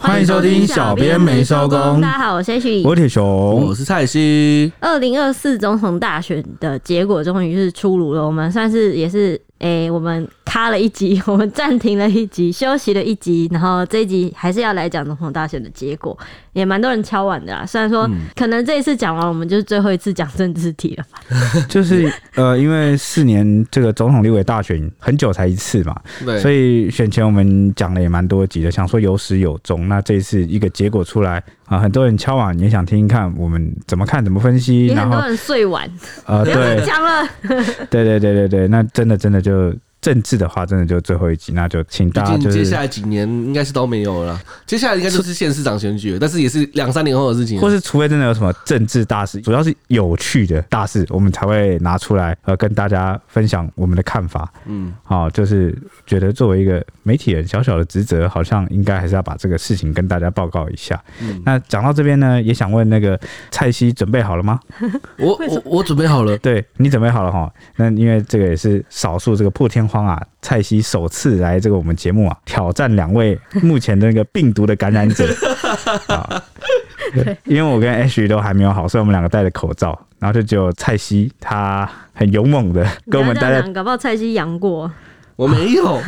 欢迎收听小编没收工。大家好，我是 H，我是铁熊，我是蔡西。二零二四总统大选的结果终于是出炉了，我们算是也是。诶、欸，我们卡了一集，我们暂停了一集，休息了一集，然后这一集还是要来讲总统大选的结果，也蛮多人敲碗的啦。虽然说可能这一次讲完，我们就是最后一次讲政治题了吧。就是呃，因为四年这个总统立委大选很久才一次嘛，对，所以选前我们讲了也蛮多集的，想说有始有终。那这一次一个结果出来啊、呃，很多人敲碗也想听听看我们怎么看，怎么分析。也很多人睡碗，呃，对，讲了。对对对对对，那真的真的就。就政治的话，真的就最后一集，那就请大家就是接下来几年应该是都没有了，接下来应该就是县市长选举，但是也是两三年后的事情，或是除非真的有什么政治大事，主要是有趣的大事，我们才会拿出来呃跟大家分享我们的看法。嗯，好，就是觉得作为一个媒体人，小小的职责，好像应该还是要把这个事情跟大家报告一下。嗯，那讲到这边呢，也想问那个蔡西准备好了吗？我我我准备好了，对你准备好了哈？那因为这个也是少数这个破天荒啊，蔡西首次来这个我们节目啊，挑战两位目前的那个病毒的感染者 啊。因为我跟 H 都还没有好，所以我们两个戴着口罩，然后就只有蔡西他很勇猛的跟我们待在。搞不好蔡西阳过，我没有，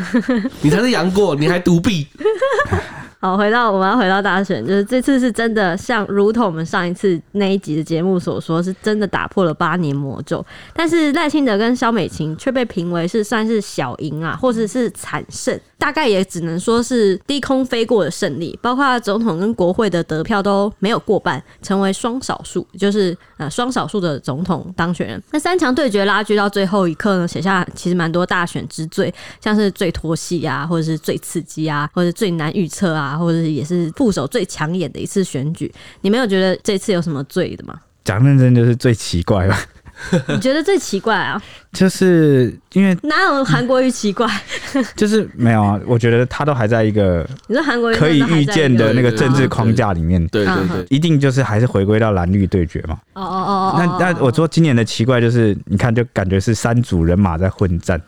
你才是杨过，你还独臂。好，回到我们要回到大选，就是这次是真的像如同我们上一次那一集的节目所说，是真的打破了八年魔咒。但是赖清德跟萧美琴却被评为是算是小赢啊，或者是惨胜。大概也只能说是低空飞过的胜利，包括总统跟国会的得票都没有过半，成为双少数，就是呃双少数的总统当选人。那三强对决拉锯到最后一刻呢，写下其实蛮多大选之最，像是最拖戏啊，或者是最刺激啊，或者最难预测啊，或者也是副手最抢眼的一次选举。你没有觉得这次有什么最的吗？讲认真就是最奇怪吧。你觉得最奇怪啊？就是因为哪有韩国瑜奇怪？就是没有啊。我觉得他都还在一个你说韩国瑜可以预见的那个政治框架里面，对对对，一定就是还是回归到蓝绿对决嘛。哦哦哦。那那我说今年的奇怪就是，你看就感觉是三组人马在混战，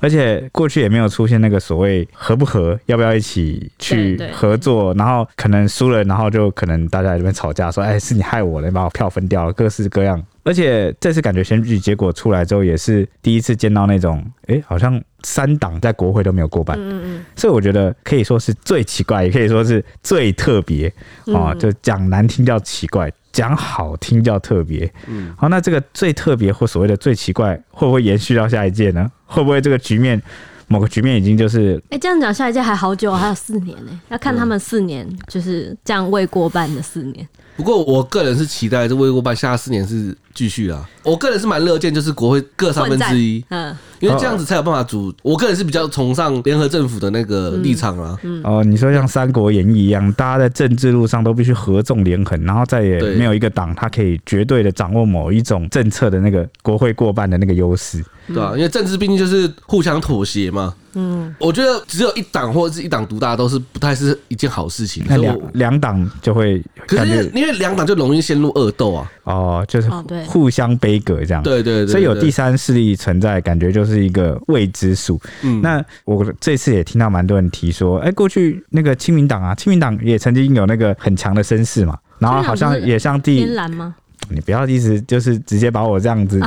而且过去也没有出现那个所谓合不合，要不要一起去合作，然后可能输了，然后就可能大家在这边吵架，说哎是你害我了，你把我票分掉了，各式各样。而且这次感觉选举结果出来之后，也是第一次见到那种，哎，好像三党在国会都没有过半，嗯嗯，所以我觉得可以说是最奇怪，也可以说是最特别啊。就讲难听叫奇怪，讲好听叫特别。嗯，好，那这个最特别或所谓的最奇怪，会不会延续到下一届呢？会不会这个局面某个局面已经就是？哎，这样讲下一届还好久，还有四年呢，要看他们四年就是这样未过半的四年。不过我个人是期待这未过半下四年是继续啊，我个人是蛮乐见，就是国会各三分之一，嗯，因为这样子才有办法组。我个人是比较崇尚联合政府的那个立场啊。哦，你说像《三国演义》一样，大家在政治路上都必须合纵连横，然后再也没有一个党它可以绝对的掌握某一种政策的那个国会过半的那个优势。对啊，因为政治毕竟就是互相妥协嘛。嗯，我觉得只有一党或者是一党独大都是不太是一件好事情。那两两党就会，可是因为两党就容易陷入恶斗啊。哦，就是互相杯葛这样。对对对，所以有第三势力存在，感觉就是一个未知数。嗯，那我这次也听到蛮多人提说，哎，过去那个亲民党啊，亲民党也曾经有那个很强的声势嘛，然后好像也像第。天蓝吗？你不要意思就是直接把我这样子，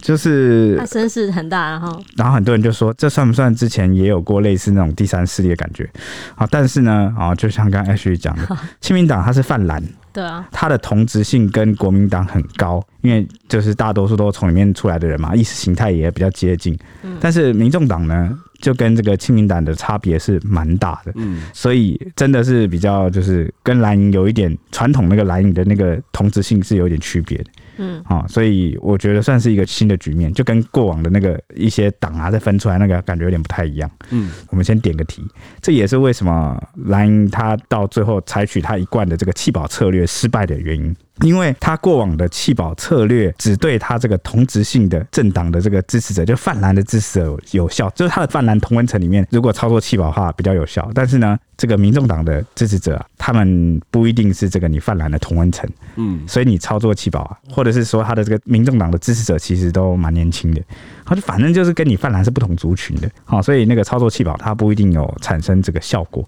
就是他声势很大，然后然后很多人就说，这算不算之前也有过类似那种第三势力的感觉？好，但是呢，啊，就像刚刚 Ashley 讲的，亲民党他是泛蓝，对啊，他的同质性跟国民党很高，因为就是大多数都从里面出来的人嘛，意识形态也比较接近，但是民众党呢？就跟这个亲民党的差别是蛮大的，嗯，所以真的是比较就是跟蓝营有一点传统那个蓝营的那个同质性是有点区别的，嗯，好，所以我觉得算是一个新的局面，就跟过往的那个一些党啊再分出来那个感觉有点不太一样，嗯，我们先点个题，这也是为什么蓝营他到最后采取他一贯的这个弃保策略失败的原因。因为他过往的弃保策略只对他这个同质性的政党的这个支持者，就泛蓝的支持者有效，就是他的泛蓝同温层里面，如果操作弃保的话比较有效。但是呢，这个民众党的支持者啊，他们不一定是这个你泛蓝的同温层，嗯，所以你操作弃保啊，或者是说他的这个民众党的支持者其实都蛮年轻的，他就反正就是跟你泛蓝是不同族群的，好，所以那个操作气保，它不一定有产生这个效果。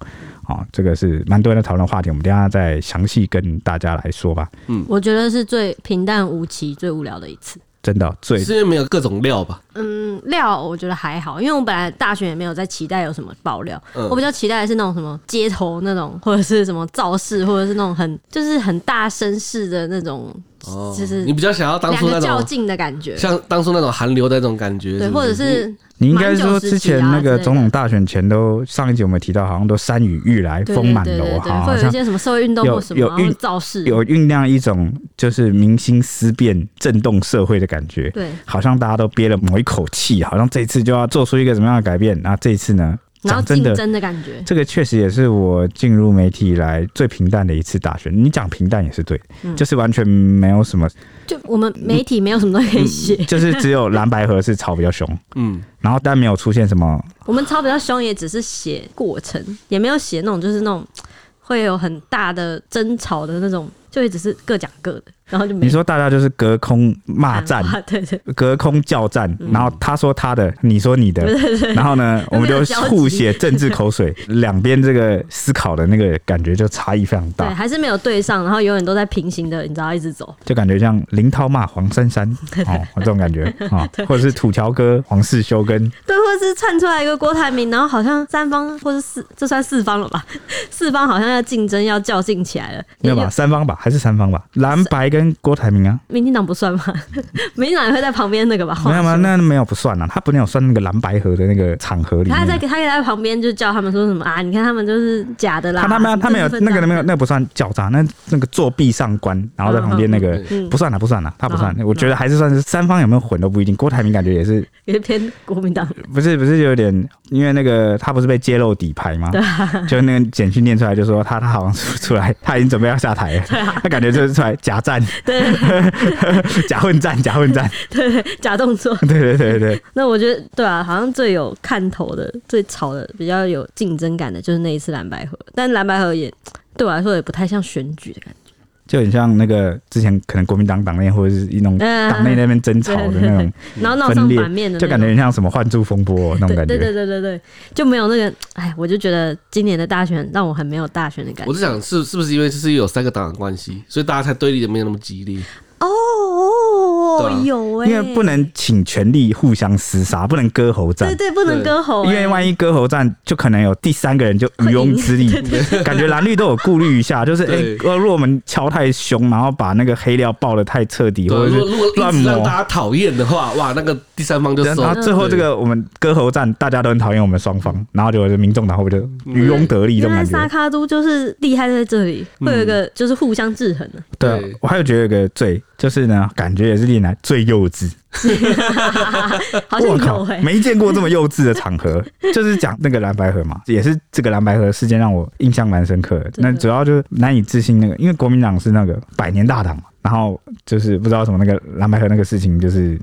啊，这个是蛮多人的讨论话题，我们等下再详细跟大家来说吧。嗯，我觉得是最平淡无奇、最无聊的一次。真的，最是因为没有各种料吧？嗯，料我觉得还好，因为我本来大学也没有在期待有什么爆料，嗯、我比较期待的是那种什么街头那种，或者是什么造势，或者是那种很就是很大声势的那种。哦，就是你比较想要当初那种较劲的感觉，像当初那种韩流的那种感觉是不是？对，或者是你应该说之前那个总统大选前都上一集我们提到，好像都山雨欲来风满楼哈，会有一些什么社会运动或什么有运造势，有酝酿一种就是民心思变、震动社会的感觉。对，好像大家都憋了某一口气，好像这一次就要做出一个什么样的改变。那这一次呢？然后竞争的感觉，这个确实也是我进入媒体以来最平淡的一次大选。你讲平淡也是对，嗯、就是完全没有什么。就我们媒体没有什么东西可以写、嗯，就是只有蓝白河是吵比较凶，嗯，然后但没有出现什么。我们吵比较凶，也只是写过程，也没有写那种就是那种会有很大的争吵的那种。就也只是各讲各的，然后就没。你说大家就是隔空骂战，对对，隔空叫战，然后他说他的，你说你的，然后呢，我们就互写政治口水，两边这个思考的那个感觉就差异非常大。对，还是没有对上，然后永远都在平行的，你知道，一直走，就感觉像林涛骂黄珊珊 哦，这种感觉啊，或者是土桥哥黄世修跟对，或者是窜出来一个郭台铭，然后好像三方或者四，这算四方了吧？四方好像要竞争，要较劲起来了，没有吧？三方吧。还是三方吧，蓝白跟郭台铭啊，民进党不算吗？民进党也会在旁边那个吧？没有吗？那没有不算啊，他不能有算那个蓝白合的那个场合里面。他在他在旁边就叫他们说什么啊？你看他们就是假的啦。他他没有他没有那个没有那个不算狡诈，那那个作弊上官，然后在旁边那个不算了不算了，他不算。我觉得还是算是三方有没有混都不一定。郭台铭感觉也是也是偏国民党，不是不是有点，因为那个他不是被揭露底牌吗？对，就那个简讯念出来就说他他好像出出来他已经准备要下台了。他感觉就是出来假战，对，假混战，假混战，对，假动作，对对对对。那我觉得，对啊，好像最有看头的、最吵的、比较有竞争感的，就是那一次蓝白合。但蓝白合也对我来说也不太像选举的感觉。就很像那个之前可能国民党党内或者是一种党内那边争吵的那种，然后闹上版面的，就感觉很像什么换柱风波那种感觉。对对对对对，就没有那个，哎，我就觉得今年的大选让我很没有大选的感觉。我是想是是不是因为就是有三个党的关系，所以大家才对立的没有那么激烈。哦，有哎，因为不能请全力互相厮杀，不能割喉战。对对，不能割喉。因为万一割喉战，就可能有第三个人就渔翁之利。感觉蓝绿都有顾虑一下，就是哎，如果我们敲太凶，然后把那个黑料爆的太彻底，或者是乱磨，让大家讨厌的话，哇，那个第三方就。然后最后这个我们割喉战，大家都很讨厌我们双方，然后就民众党会不会就渔翁得利这种感觉？沙卡都就是厉害在这里，会有一个就是互相制衡的。对，我还有觉得有个最。就是呢，感觉也是历来最幼稚。我靠，没见过这么幼稚的场合。就是讲那个蓝白河嘛，也是这个蓝白河事件让我印象蛮深刻的。那主要就是难以置信那个，因为国民党是那个百年大党嘛，然后就是不知道什么那个蓝白合那个事情，就是。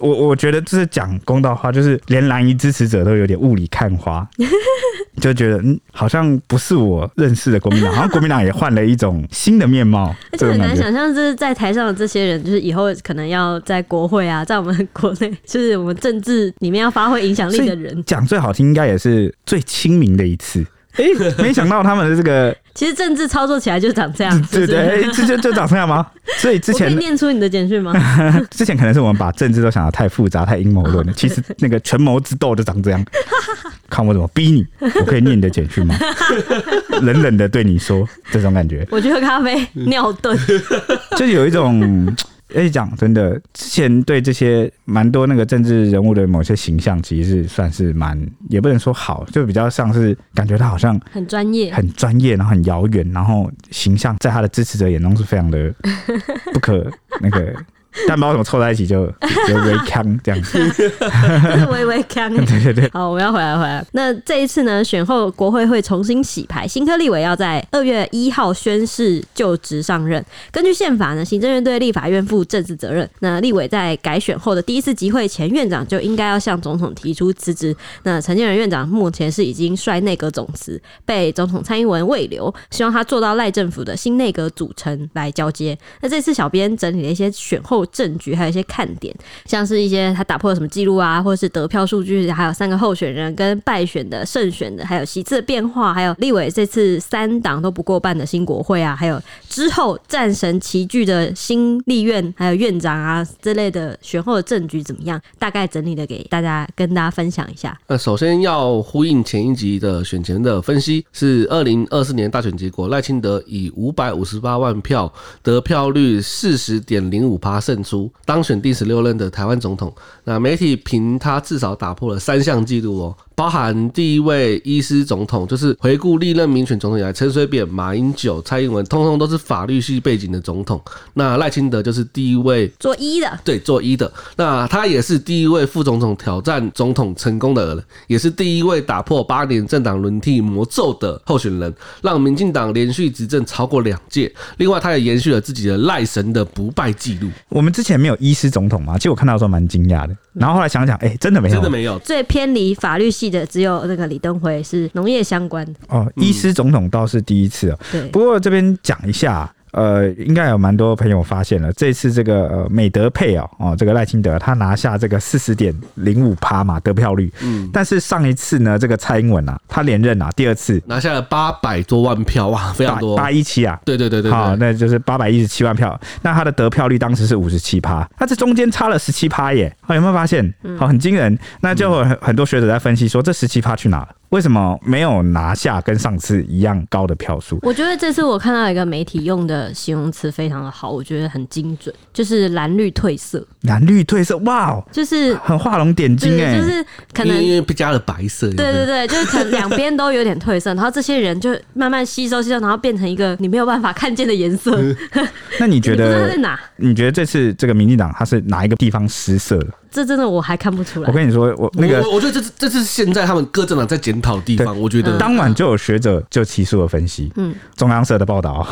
我我觉得就是讲公道话，就是连蓝衣支持者都有点雾里看花，就觉得嗯，好像不是我认识的国民党，好像国民党也换了一种新的面貌。而且很难想象，就是在台上的这些人，就是以后可能要在国会啊，在我们国内，就是我们政治里面要发挥影响力的人，讲最好听，应该也是最亲民的一次。哎，没想到他们的这个。其实政治操作起来就长这样，对对，这就就长这样吗？所以之前可以念出你的简讯吗？之前可能是我们把政治都想的太复杂、太阴谋论了。其实那个权谋之斗就长这样。看我怎么逼你，我可以念你的简讯吗？冷冷的对你说，这种感觉。我觉得咖啡尿遁，就有一种。哎，讲真的，之前对这些蛮多那个政治人物的某些形象，其实是算是蛮，也不能说好，就比较像是感觉他好像很专业，很专业，然后很遥远，然后形象在他的支持者眼中是非常的 不可那个但不知道怎么凑在一起就就 微康这样子，微微康。对 对对。好，我们要回来回来。那这一次呢，选后国会会重新洗牌，新科立委要在二月一号宣誓就职上任。根据宪法呢，行政院对立法院负政治责任。那立委在改选后的第一次集会前，院长就应该要向总统提出辞职。那陈建仁院长目前是已经率内阁总辞，被总统蔡英文慰留，希望他做到赖政府的新内阁组成来交接。那这次小编整理了一些选后政局，还有一些看点，像是一些他打破了什么记录啊，或者是得票数据，还有三个候选人跟败选的、胜选的，还有席次的变化，还有立委这次三党都不过半的新国会啊，还有之后战神齐聚的新立院，还有院长啊之类的选后的政局怎么样？大概整理的给大家跟大家分享一下。呃首先要呼应前一集的选前的分析，是二零二四年大选结果，赖清德以五百五十八万票得票率四十点零五趴胜出，当选第十六任的台湾总统。那媒体评他至少打破了三项纪录哦。包含第一位医师总统，就是回顾历任民选总统以来，陈水扁、马英九、蔡英文，通通都是法律系背景的总统。那赖清德就是第一位做医的，对，做医的。那他也是第一位副总统挑战总统成功的人，也是第一位打破八年政党轮替魔咒的候选人，让民进党连续执政超过两届。另外，他也延续了自己的赖神的不败记录。我们之前没有医师总统嘛？其实我看到的时候蛮惊讶的。然后后来想想，哎、欸，真的没有，真的没有。最偏离法律系。记得只有那个李登辉是农业相关的哦，医师总统倒是第一次哦。对，不过这边讲一下。呃，应该有蛮多朋友发现了，这次这个呃美德配哦哦，这个赖清德他拿下这个四十点零五趴嘛得票率，嗯，但是上一次呢，这个蔡英文啊，他连任啊，第二次。拿下了八百多万票哇，非常多，八一七啊，对对对对，好，那就是八百一十七万票，那他的得票率当时是五十七趴，那这中间差了十七趴耶，好，有没有发现？好，很惊人，那就很很多学者在分析说，这十七趴去哪了？为什么没有拿下跟上次一样高的票数？我觉得这次我看到一个媒体用的形容词非常的好，我觉得很精准，就是蓝绿褪色。蓝绿褪色，哇，就是很画龙点睛哎，就是可能因为不加了白色。对对对，就是可能两边都有点褪色，然后这些人就慢慢吸收吸收，然后变成一个你没有办法看见的颜色。那你觉得？在哪？你觉得这次这个民进党他是哪一个地方失色了？这真的我还看不出来。我跟你说，我那个，我我觉得这是这是现在他们各政党在检讨的地方。我觉得当晚就有学者就提出了分析，嗯，中央社的报道，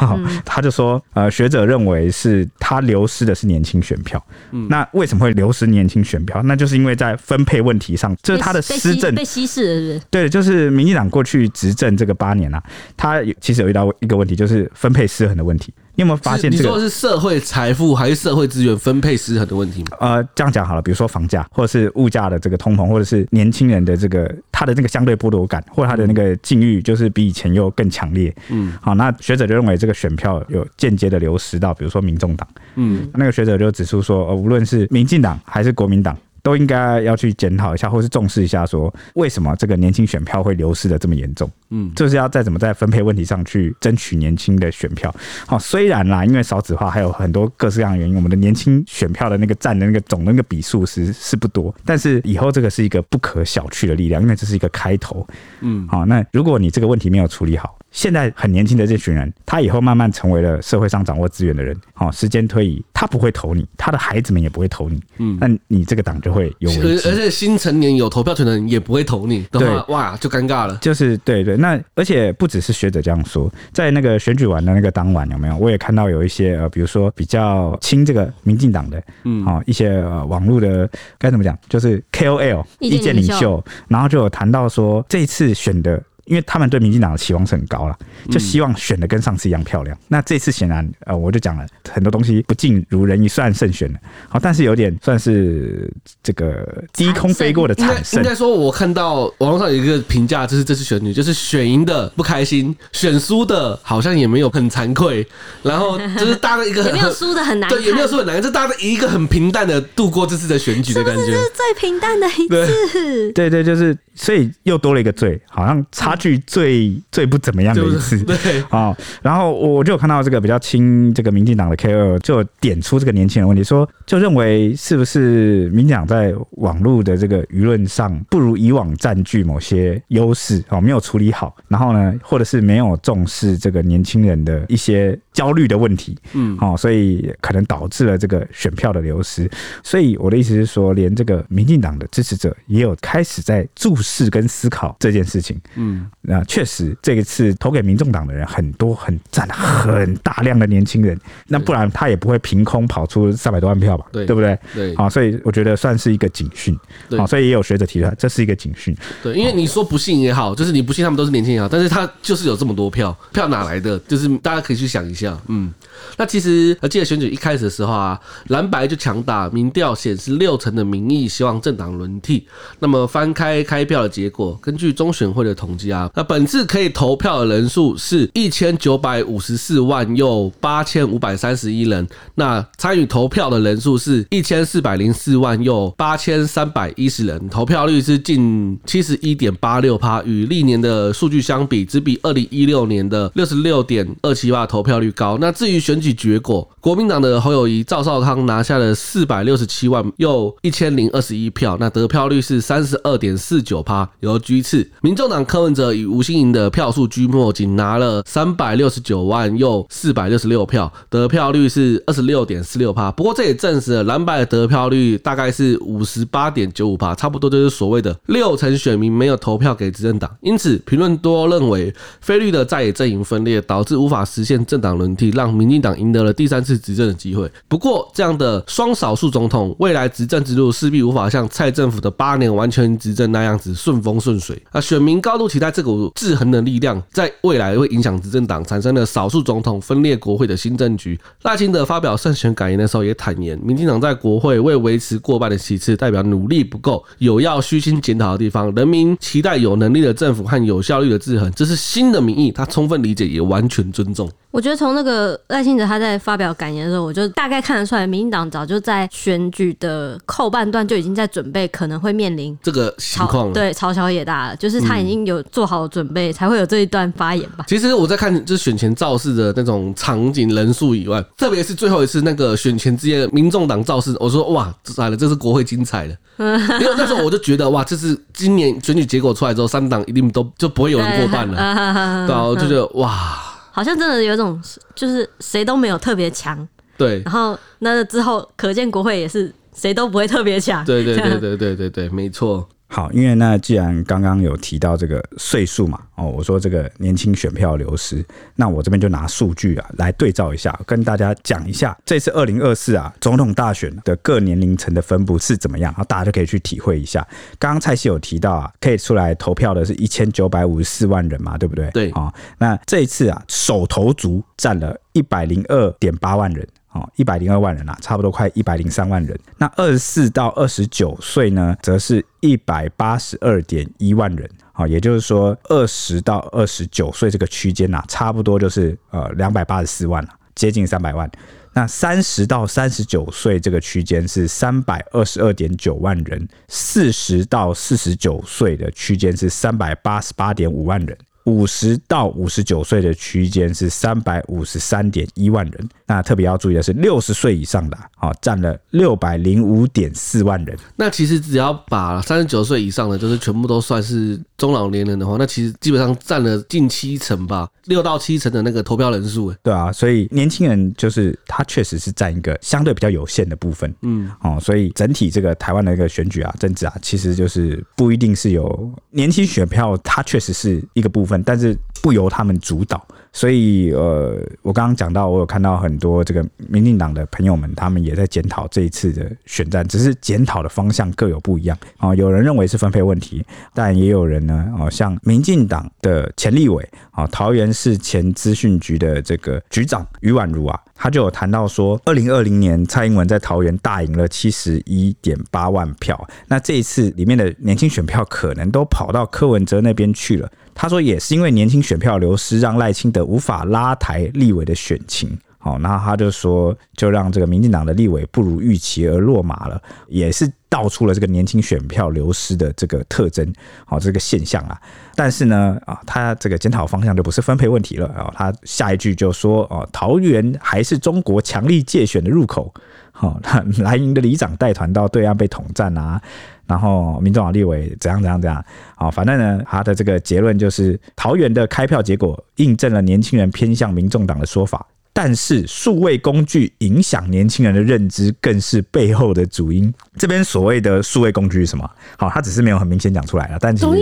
他就说，呃，学者认为是他流失的是年轻选票。嗯，那为什么会流失年轻选票？那就是因为在分配问题上，这是他的施政被稀释了，是不是？对，就是民进党过去执政这个八年啊，他其实有遇到一个问题，就是分配失衡的问题。你有没有发现、这个？你说的是社会财富还是社会资源分配失衡的问题吗？呃，这样讲好了，比如说房价，或者是物价的这个通膨，或者是年轻人的这个他的那个相对剥夺感，或者他的那个境遇，就是比以前又更强烈。嗯，好，那学者就认为这个选票有间接的流失到，比如说民众党。嗯，那个学者就指出说，呃，无论是民进党还是国民党。都应该要去检讨一下，或是重视一下，说为什么这个年轻选票会流失的这么严重？嗯，就是要再怎么在分配问题上去争取年轻的选票。好，虽然啦，因为少子化还有很多各式各样的原因，我们的年轻选票的那个占的那个总的那个比数是是不多，但是以后这个是一个不可小觑的力量，因为这是一个开头。嗯，好，那如果你这个问题没有处理好。现在很年轻的这群人，他以后慢慢成为了社会上掌握资源的人。好，时间推移，他不会投你，他的孩子们也不会投你。嗯，那你这个党就会有危机。而且新成年有投票权的人也不会投你，的话，哇，就尴尬了。就是对对，那而且不只是学者这样说，在那个选举完的那个当晚，有没有？我也看到有一些呃，比如说比较亲这个民进党的，嗯，好一些呃网络的该怎么讲，就是 KOL 意见领袖，然后就有谈到说这一次选的。因为他们对民进党的期望是很高了，就希望选的跟上次一样漂亮。嗯、那这次显然，呃，我就讲了很多东西不尽如人意，虽然胜选了，好，但是有点算是这个低空飞过的产生。应该说，我看到网络上有一个评价，就是这次选举就是选赢的不开心，选输的好像也没有很惭愧，然后就是搭了一个很 也没有输的很难，对，也没有输很难，就搭了一个很平淡的度过这次的选举的感觉，是是这是最平淡的一次？对对，对，就是所以又多了一个最，好像差距最、嗯、最不怎么样的一次。对，哦，然后我就有看到这个比较亲这个民进党的 KOL 就点出这个年轻人问题，说就认为是不是民进党在网络的这个舆论上不如以往占据某些优势哦，没有处理好，然后呢，或者是没有重视这个年轻人的一些焦虑的问题，嗯，哦，所以可能导致了这个选票的流失。所以我的意思是说，连这个民进党的支持者也有开始在注视跟思考这件事情。嗯，那确实这一次投给民众党的人很多，很占很大量的年轻人，那不然他也不会凭空跑出三百多万票吧？对，对不对？对，啊，所以我觉得算是一个警讯。啊，所以也有学者提出来，这是一个警讯。对，因为你说不信也好，就是你不信他们都是年轻人也好，但是他就是有这么多票，票哪来的？就是大家可以去想一下。嗯，那其实我记得选举一开始的时候啊，蓝白就强打，民调显示六成的民意希望政党轮替。那么翻开开票票的结果，根据中选会的统计啊，那本次可以投票的人数是一千九百五十四万又八千五百三十一人。那参与投票的人数是一千四百零四万又八千三百一十人，投票率是近七十一点八六趴，与历年的数据相比，只比二零一六年的六十六点二七趴投票率高。那至于选举结果，国民党的侯友谊、赵少康拿下了四百六十七万又一千零二十一票，那得票率是三十二点四九趴，由居次。民众党柯文哲与吴欣盈的票数居末，仅拿了三百六十九万又四百六十六票，得票率是二十六点四六趴。不过这也证实了蓝白的得票率大概是五十八点九五趴，差不多就是所谓的六成选民没有投票给执政党。因此，评论多认为菲律的在野阵营分裂，导致无法实现政党轮替，让民进党赢得了第三次执政的机会。不过，这样的双少数总统未来执政之路势必无法像蔡政府的八年完全执政那样子顺风顺水。啊，选民高度期待这股制衡的力量在未来会影响执政党，产生了少数总统分裂国会的新政局。赖清德发表胜选感言的时候也坦言，民进党在国会为维持过半的席次，代表努力不够，有要虚心检讨的地方。人民期待有能力的政府和有效率的制衡，这是新的民意，他充分理解也完全尊重。我觉得从那个赖清德他在发表感言的时候，我就大概看得出来，民进党早就在选举的后半段就已经在准备可能会面临这个情况，对，朝小野大了，就是他已经有做好准备，才会有这一段发言吧。其实我在看就是选前造势的那种场景人数以外，特别是最后一次那个选前之夜民众党造势，我说哇，来了，这是国会精彩的，因为那时候我就觉得哇，这是今年选举结果出来之后，三党一定都就不会有人过半了，对啊，我就觉得哇。好像真的有种，就是谁都没有特别强，对。然后那之后，可见国会也是谁都不会特别强，对对对 对对对对，没错。好，因为那既然刚刚有提到这个岁数嘛，哦，我说这个年轻选票流失，那我这边就拿数据啊来对照一下，跟大家讲一下这次二零二四啊总统大选的各年龄层的分布是怎么样，然后大家就可以去体会一下。刚刚蔡西有提到啊，可以出来投票的是一千九百五十四万人嘛，对不对？对，啊，那这一次啊手头族占了一百零二点八万人。哦，一百零二万人啊，差不多快一百零三万人。那二十四到二十九岁呢，则是一百八十二点一万人。好，也就是说，二十到二十九岁这个区间呐，差不多就是呃两百八十四万了，接近三百万。那三十到三十九岁这个区间是三百二十二点九万人，四十到四十九岁的区间是三百八十八点五万人。五十到五十九岁的区间是三百五十三点一万人，那特别要注意的是，六十岁以上的啊，占了六百零五点四万人。那其实只要把三十九岁以上的，就是全部都算是中老年人的话，那其实基本上占了近七成吧，六到七成的那个投票人数。对啊，所以年轻人就是他确实是占一个相对比较有限的部分。嗯，哦，所以整体这个台湾的一个选举啊，政治啊，其实就是不一定是有年轻选票，它确实是一个部分。但是不由他们主导，所以呃，我刚刚讲到，我有看到很多这个民进党的朋友们，他们也在检讨这一次的选战，只是检讨的方向各有不一样啊。有人认为是分配问题，但也有人呢，哦，像民进党的前立委啊，桃园市前资讯局的这个局长于婉如啊，他就有谈到说，二零二零年蔡英文在桃园大赢了七十一点八万票，那这一次里面的年轻选票可能都跑到柯文哲那边去了。他说，也是因为年轻选票流失，让赖清德无法拉抬立委的选情。好，然后他就说，就让这个民进党的立委不如预期而落马了，也是道出了这个年轻选票流失的这个特征，好，这个现象啊。但是呢，啊，他这个检讨方向就不是分配问题了啊，他下一句就说，哦，桃园还是中国强力界选的入口。好，那蓝营的里长带团到对岸被统战啊，然后民众党立委怎样怎样怎样，好，反正呢，他的这个结论就是桃园的开票结果印证了年轻人偏向民众党的说法，但是数位工具影响年轻人的认知更是背后的主因。这边所谓的数位工具是什么？好，他只是没有很明显讲出来了，但其实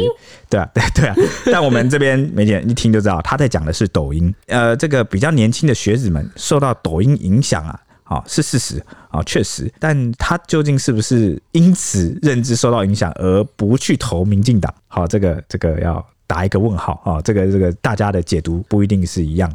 对啊，对对啊，但我们这边梅姐一听就知道他在讲的是抖音。呃，这个比较年轻的学子们受到抖音影响啊。啊，是事实啊，确实，但他究竟是不是因此认知受到影响而不去投民进党？好，这个这个要打一个问号啊，这个这个大家的解读不一定是一样。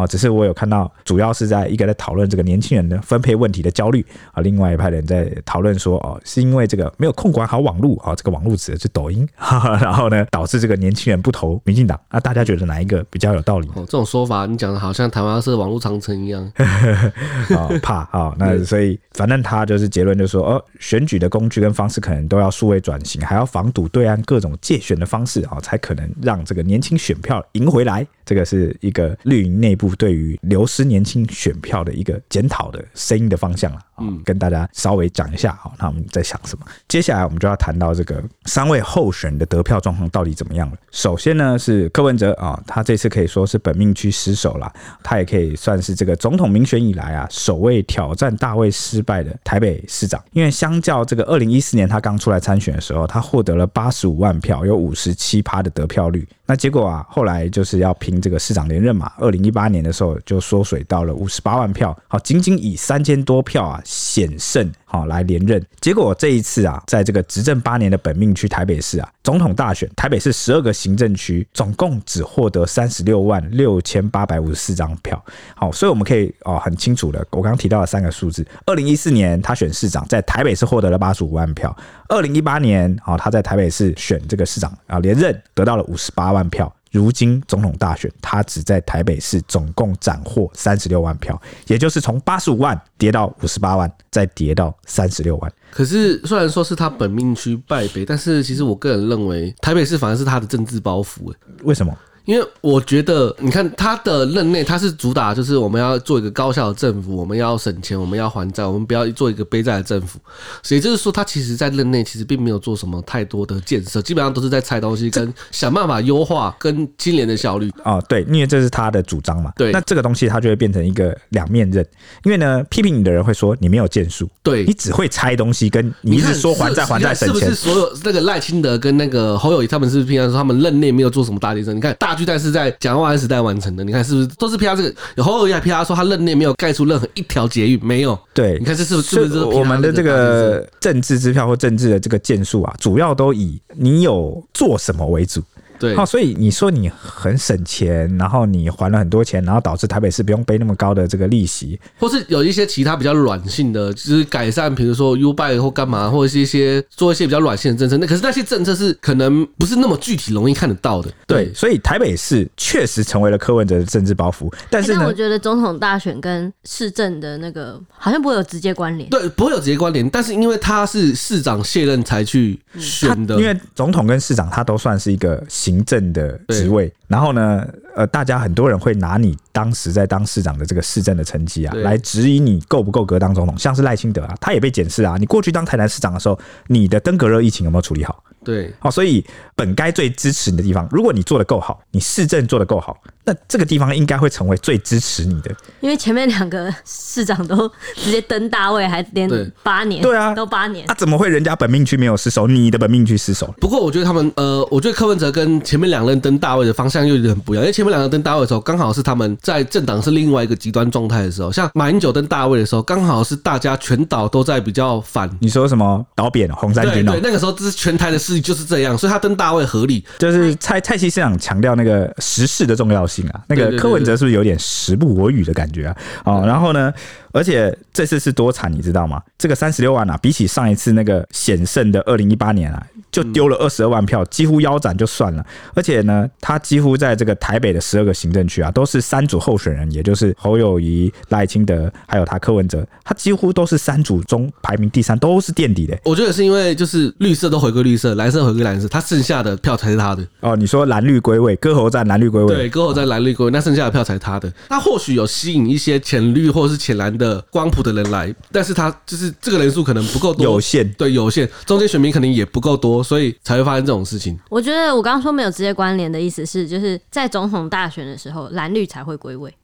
哦，只是我有看到，主要是在一个在讨论这个年轻人的分配问题的焦虑啊，另外一派人在讨论说，哦，是因为这个没有控管好网络啊，这个网络指的是抖音，然后呢，导致这个年轻人不投民进党。啊大家觉得哪一个比较有道理？哦，这种说法你讲的好像台湾是网络长城一样，哦，怕啊，那所以反正他就是结论，就是说，哦，选举的工具跟方式可能都要数位转型，还要防堵对岸各种借选的方式啊，才可能让这个年轻选票赢回来。这个是一个绿营内部对于流失年轻选票的一个检讨的声音的方向了。嗯，跟大家稍微讲一下，好，那我们在想什么？接下来我们就要谈到这个三位候选的得票状况到底怎么样了。首先呢是柯文哲啊，他这次可以说是本命区失守了，他也可以算是这个总统民选以来啊首位挑战大卫失败的台北市长。因为相较这个二零一四年他刚出来参选的时候，他获得了八十五万票，有五十七趴的得票率。那结果啊，后来就是要拼这个市长连任嘛，二零一八年的时候就缩水到了五十八万票，好，仅仅以三千多票啊。险胜好来连任，结果这一次啊，在这个执政八年的本命区台北市啊，总统大选，台北市十二个行政区总共只获得三十六万六千八百五十四张票。好，所以我们可以哦很清楚的，我刚刚提到了三个数字：二零一四年他选市长在台北市获得了八十五万票，二零一八年啊他在台北市选这个市长啊连任得到了五十八万票。如今总统大选，他只在台北市总共斩获三十六万票，也就是从八十五万跌到五十八万，再跌到三十六万。可是虽然说是他本命区败北，但是其实我个人认为台北市反而是他的政治包袱。为什么？因为我觉得，你看他的任内，他是主打就是我们要做一个高效的政府，我们要省钱，我们要还债，我们不要做一个背债的政府。所以就是说，他其实在任内其实并没有做什么太多的建设，基本上都是在拆东西，跟想办法优化跟清廉的效率。哦，对，因为这是他的主张嘛。对，那这个东西他就会变成一个两面刃。因为呢，批评你的人会说你没有建树，对你只会拆东西，跟你一直说还债还债省钱。是不是所有那个赖清德跟那个侯友谊他们是不是平常说他们任内没有做什么大建设？你看大巨蛋是在蒋万安时代完成的，你看是不是都是 P R 这个？有侯友谊还批他说他任内没有盖出任何一条捷运，没有。对，你看这是不是，是不是我们的这个政治支票或政治的这个建树啊，主要都以你有做什么为主。对，好，所以你说你很省钱，然后你还了很多钱，然后导致台北市不用背那么高的这个利息，或是有一些其他比较软性的，就是改善，比如说 U-Bike 或干嘛，或者是一些做一些比较软性的政策。那可是那些政策是可能不是那么具体、容易看得到的。对，所以台北市确实成为了柯文哲的政治包袱。但是呢，欸、但我觉得总统大选跟市政的那个好像不会有直接关联。对，不会有直接关联。但是因为他是市长卸任才去选的，因为总统跟市长他都算是一个行政的。职位，然后呢，呃，大家很多人会拿你当时在当市长的这个市政的成绩啊，来质疑你够不够格当总统。像是赖清德啊，他也被检视啊，你过去当台南市长的时候，你的登革热疫情有没有处理好？对，好，所以本该最支持你的地方，如果你做的够好，你市政做的够好，那这个地方应该会成为最支持你的。因为前面两个市长都直接登大位，还连八年，对啊，都八年，那、啊、怎么会人家本命区没有失守，你的本命区失守？不过我觉得他们，呃，我觉得柯文哲跟前面两任登大位的方向又有点不一样，因为前面两个登大位的时候，刚好是他们在政党是另外一个极端状态的时候，像马英九登大位的时候，刚好是大家全岛都在比较反。你说什么？倒扁红衫军？对，那个时候这是全台的就是这样，所以。他登大卫合理，就是蔡蔡西市长强调那个时事的重要性啊。那个柯文哲是不是有点时不我与的感觉啊？哦，然后呢，而且这次是多惨，你知道吗？这个三十六万啊，比起上一次那个险胜的二零一八年啊，就丢了二十二万票，几乎腰斩就算了。而且呢，他几乎在这个台北的十二个行政区啊，都是三组候选人，也就是侯友谊、赖清德，还有他柯文哲，他几乎都是三组中排名第三，都是垫底的。我觉得是因为就是绿色都回归绿色，蓝色回归蓝色，他剩下的票才是他的。哦，你说蓝绿归位，歌喉战蓝绿归位，对，歌喉战蓝绿归位，那剩下的票才是他的。他或许有吸引一些浅绿或是浅蓝的光谱的人来，但是他就是这个人数可能不够多，有限，对，有限，中间选民可能也不够多，所以才会发生这种事情。我觉得我刚刚说没有直接关联的意思是，就是在总统大选的时候，蓝绿才会归位。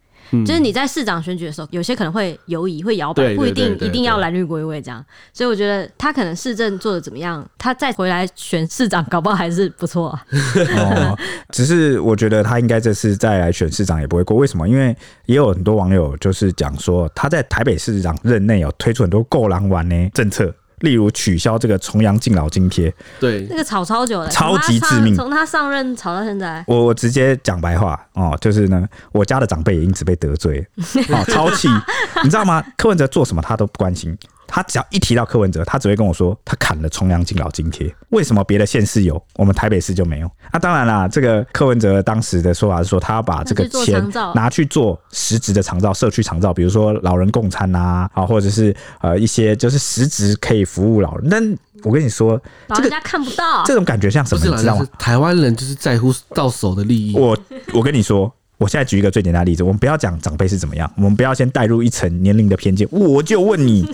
就是你在市长选举的时候，有些可能会犹疑、会摇摆，不一定一定要蓝绿归位这样。所以我觉得他可能市政做的怎么样，他再回来选市长，搞不好还是不错啊。哦，只是我觉得他应该这次再来选市长也不会过。为什么？因为也有很多网友就是讲说，他在台北市长任内有推出很多够狼玩的政策。例如取消这个重阳敬老津贴，对，那个吵超久了，超级致命。从他上任吵到现在，我我直接讲白话哦，就是呢，我家的长辈也因此被得罪，哦，超气，你知道吗？柯文哲做什么他都不关心。他只要一提到柯文哲，他只会跟我说他砍了重阳敬老津贴。为什么别的县市有，我们台北市就没有？那、啊、当然啦，这个柯文哲当时的说法是说，他要把这个钱拿去做实质的长照、社区长照，比如说老人共餐啊，啊，或者是呃一些就是实质可以服务老人。但我跟你说，老人家看不到这种感觉像什么？你知道吗？台湾人就是在乎到手的利益。我我跟你说。我现在举一个最简单的例子，我们不要讲长辈是怎么样，我们不要先带入一层年龄的偏见。我就问你，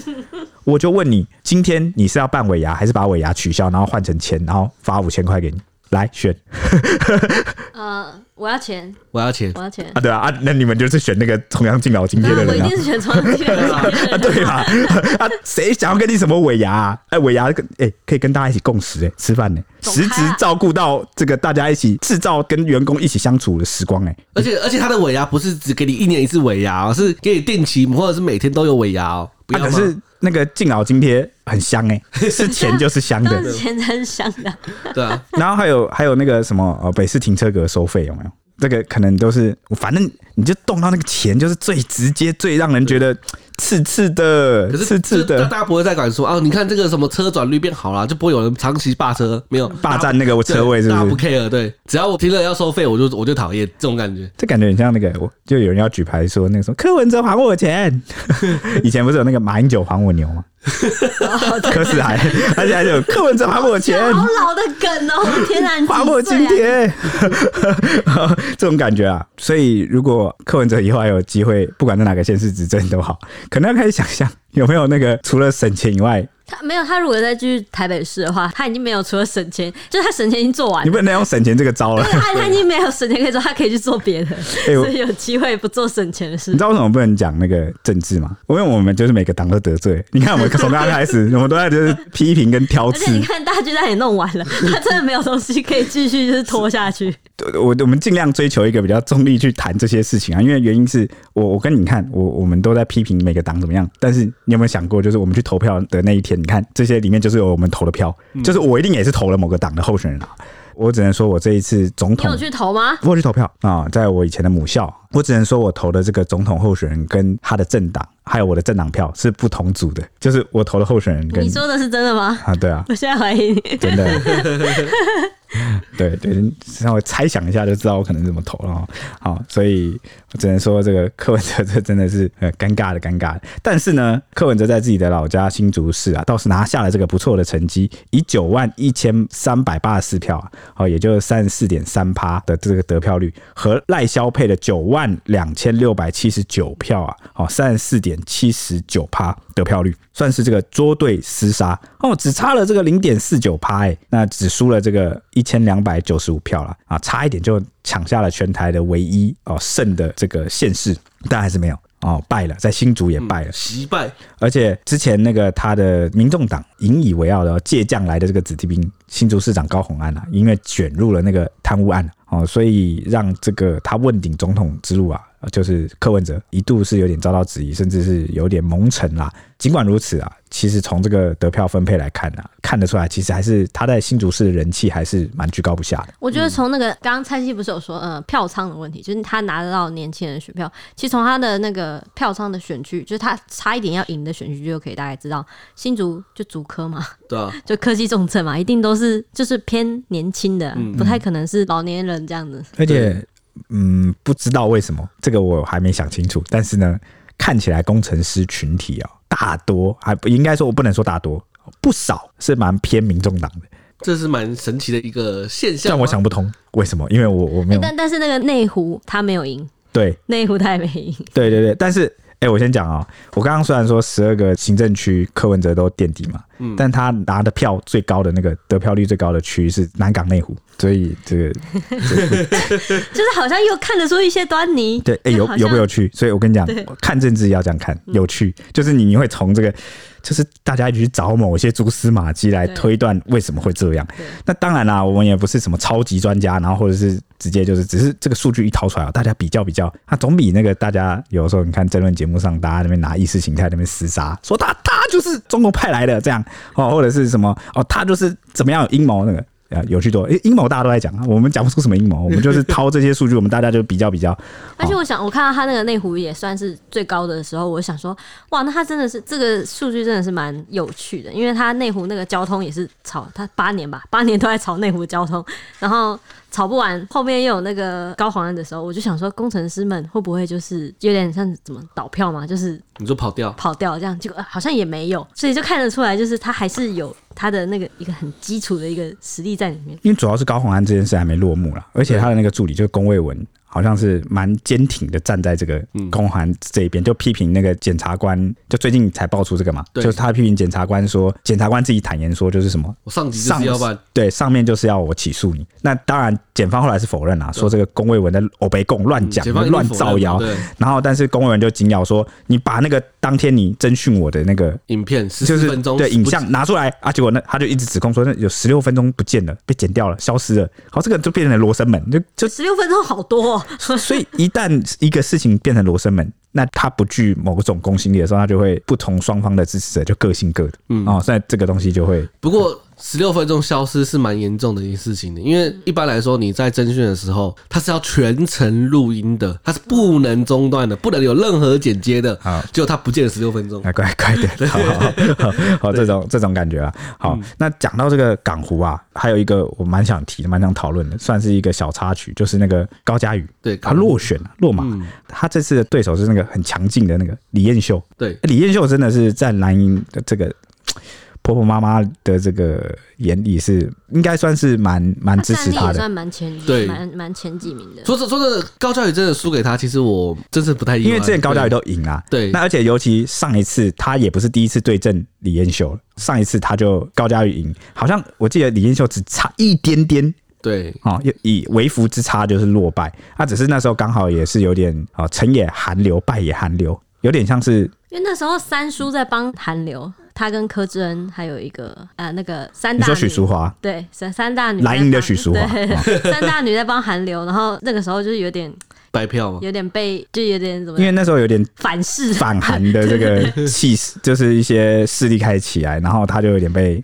我就问你，今天你是要办尾牙，还是把尾牙取消，然后换成钱，然后发五千块给你？来选。呃，我要钱，我要钱，我要钱啊！对啊啊，那你们就是选那个重阳敬老津贴的人啊？我一定是选重阳敬老津贴啊！对啊，啊，谁想要跟你什么尾牙啊？哎，尾牙跟哎，可以跟大家一起共食哎，吃饭呢，实质照顾到这个大家一起制造跟员工一起相处的时光哎。而且而且他的尾牙不是只给你一年一次尾牙哦，是给你定期或者是每天都有尾牙哦。不要可是那个敬老津贴很香哎，是钱就是香的，钱很香的。对啊，然后还有还有那个什么呃，北市停车格收费有没有？这个可能都是，反正你就动到那个钱，就是最直接、最让人觉得刺刺的。可是刺刺的，大家不会再敢说啊！你看这个什么车转率变好了，就不会有人长期霸车，没有霸占那个车位，是不是？大家不 care，对，只要我停了要收费，我就我就讨厌这种感觉。这感觉很像那个，我就有人要举牌说那个什么柯文哲还我钱。以前不是有那个马英九还我牛吗？柯世海，而且还有柯文哲还我钱，好老的梗哦！天然还我津贴，这种感觉啊。所以如果柯文哲以后还有机会，不管在哪个县市执政都好，可能要开始想象有没有那个除了省钱以外。他没有，他如果再继续台北市的话，他已经没有除了省钱，就是他省钱已经做完了。你不能用省钱这个招了。他 他已经没有省钱可以做，他可以去做别的，欸、所以有机会不做省钱的事。你知道为什么不能讲那个政治吗？因为我们就是每个党都得罪。你看我们从刚开始，我们都在就是批评跟挑刺。而且你看大巨蛋也弄完了，他真的没有东西可以继续就是拖下去。我我们尽量追求一个比较中立去谈这些事情啊，因为原因是我我跟你看，我我们都在批评每个党怎么样，但是你有没有想过，就是我们去投票的那一天，你看这些里面就是有我们投的票，就是我一定也是投了某个党的候选人啊。我只能说我这一次总统，你有去投吗？我有去投票啊，在我以前的母校，我只能说我投的这个总统候选人跟他的政党还有我的政党票是不同组的，就是我投的候选人跟。你说的是真的吗？啊，对啊，我现在怀疑你，真的。对 对，稍微猜想一下就知道我可能怎么投了。好，所以我只能说这个柯文哲这真的是呃尴尬的尴尬的。但是呢，柯文哲在自己的老家新竹市啊，倒是拿下了这个不错的成绩，以九万一千三百八十四票啊，好，也就是三十四点三趴的这个得票率，和赖萧配的九万两千六百七十九票啊，好，三十四点七十九趴得票率，算是这个捉对厮杀哦，只差了这个零点四九趴，哎，那只输了这个一。一千两百九十五票了啊，差一点就抢下了全台的唯一哦胜的这个县市，但还是没有哦败了，在新竹也败了，惜败。而且之前那个他的民众党引以为傲的借将来的这个子弟兵新竹市长高虹安啊，因为卷入了那个贪污案哦，所以让这个他问鼎总统之路啊。就是柯文哲一度是有点遭到质疑，甚至是有点蒙尘啦。尽管如此啊，其实从这个得票分配来看啊，看得出来，其实还是他在新竹市的人气还是蛮居高不下的。我觉得从那个刚刚蔡西不是有说，呃，票仓的问题，就是他拿得到年轻人选票。其实从他的那个票仓的选区，就是他差一点要赢的选区，就可以大概知道新竹就竹科嘛，对啊，就科技重镇嘛，一定都是就是偏年轻的，不太可能是老年人这样子。而且，嗯，不知道为什么，这个我还没想清楚。但是呢，看起来工程师群体啊。大多还不应该说，我不能说大多，不少是蛮偏民众党的，这是蛮神奇的一个现象。但我想不通为什么，因为我我没有，但但是那个内湖他没有赢，对，内湖他也没赢，对对对。但是哎、欸，我先讲啊、喔，我刚刚虽然说十二个行政区柯文哲都垫底嘛，嗯，但他拿的票最高的那个得票率最高的区是南港内湖。所以这个 就是好像又看得出一些端倪。对，哎、欸，有有不有趣？所以我跟你讲，看政治要这样看，有趣。就是你会从这个，就是大家一起去找某些蛛丝马迹来推断为什么会这样。那当然啦，我们也不是什么超级专家，然后或者是直接就是只是这个数据一掏出来，大家比较比较，他总比那个大家有时候你看争论节目上，大家那边拿意识形态那边厮杀，说他他就是中国派来的这样哦，或者是什么哦，他就是怎么样有阴谋那个。有趣多，诶，阴谋大家都在讲啊，我们讲不出什么阴谋，我们就是掏这些数据，我们大家就比较比较。而且我想，我看到他那个内湖也算是最高的时候，我想说，哇，那他真的是这个数据真的是蛮有趣的，因为他内湖那个交通也是炒，他八年吧，八年都在炒内湖交通，然后。炒不完，后面又有那个高黄安的时候，我就想说，工程师们会不会就是有点像怎么倒票嘛？就是你说跑掉，跑掉这样，结果好像也没有，所以就看得出来，就是他还是有他的那个一个很基础的一个实力在里面。因为主要是高黄安这件事还没落幕啦，而且他的那个助理就是龚卫文。好像是蛮坚挺的，站在这个公函这一边，就批评那个检察官，就最近才爆出这个嘛，就是他批评检察官说，检察官自己坦言说，就是什么，我上级就是要办，对，上面就是要我起诉你。那当然，检方后来是否认啊，说这个龚卫文的欧北共乱讲、乱造谣，然后但是龚卫文就紧咬说，你把那个当天你侦讯我的那个影片，就是对影像拿出来啊，结果那他就一直指控说，那有十六分钟不见了，被剪掉了，消失了。好，这个就变成了罗生门，就就十六分钟好多、哦。所以一旦一个事情变成罗生门，那他不具某种公信力的时候，他就会不同双方的支持者就各信各的。嗯，哦，所以这个东西就会不过。十六分钟消失是蛮严重的一件事情的，因为一般来说你在征讯的时候，它是要全程录音的，它是不能中断的，不能有任何剪接的。好，结果它不见了十六分钟，还怪怪的。好好好，好这种这种感觉啊。好，那讲到这个港湖啊，还有一个我蛮想提的，蛮想讨论的，算是一个小插曲，就是那个高佳宇，对，他落选了，落马。他这次的对手是那个很强劲的那个李彦秀。对，李彦秀真的是在蓝营的这个。婆婆妈妈的这个眼里是应该算是蛮蛮支持他的，算蛮前对蛮蛮前几名的。说着说着，高嘉宇真的输给他，其实我真是不太意外，因为之前高嘉宇都赢啊。对，那而且尤其上一次他也不是第一次对阵李彦秀，上一次他就高嘉宇赢，好像我记得李彦秀只差一点点，对，哦，以微服之差就是落败。他只是那时候刚好也是有点啊，成也韩流，败也韩流，有点像是因为那时候三叔在帮韩流。他跟柯志恩还有一个呃，那个三大女，你说许淑华？对，三三大女，蓝营的许淑华，三大女在帮韩流，然后那个时候就是有点白票嘛，有点被就有点怎么，因为那时候有点反噬。反韩的这个 气势，就是一些势力开始起来，然后他就有点被。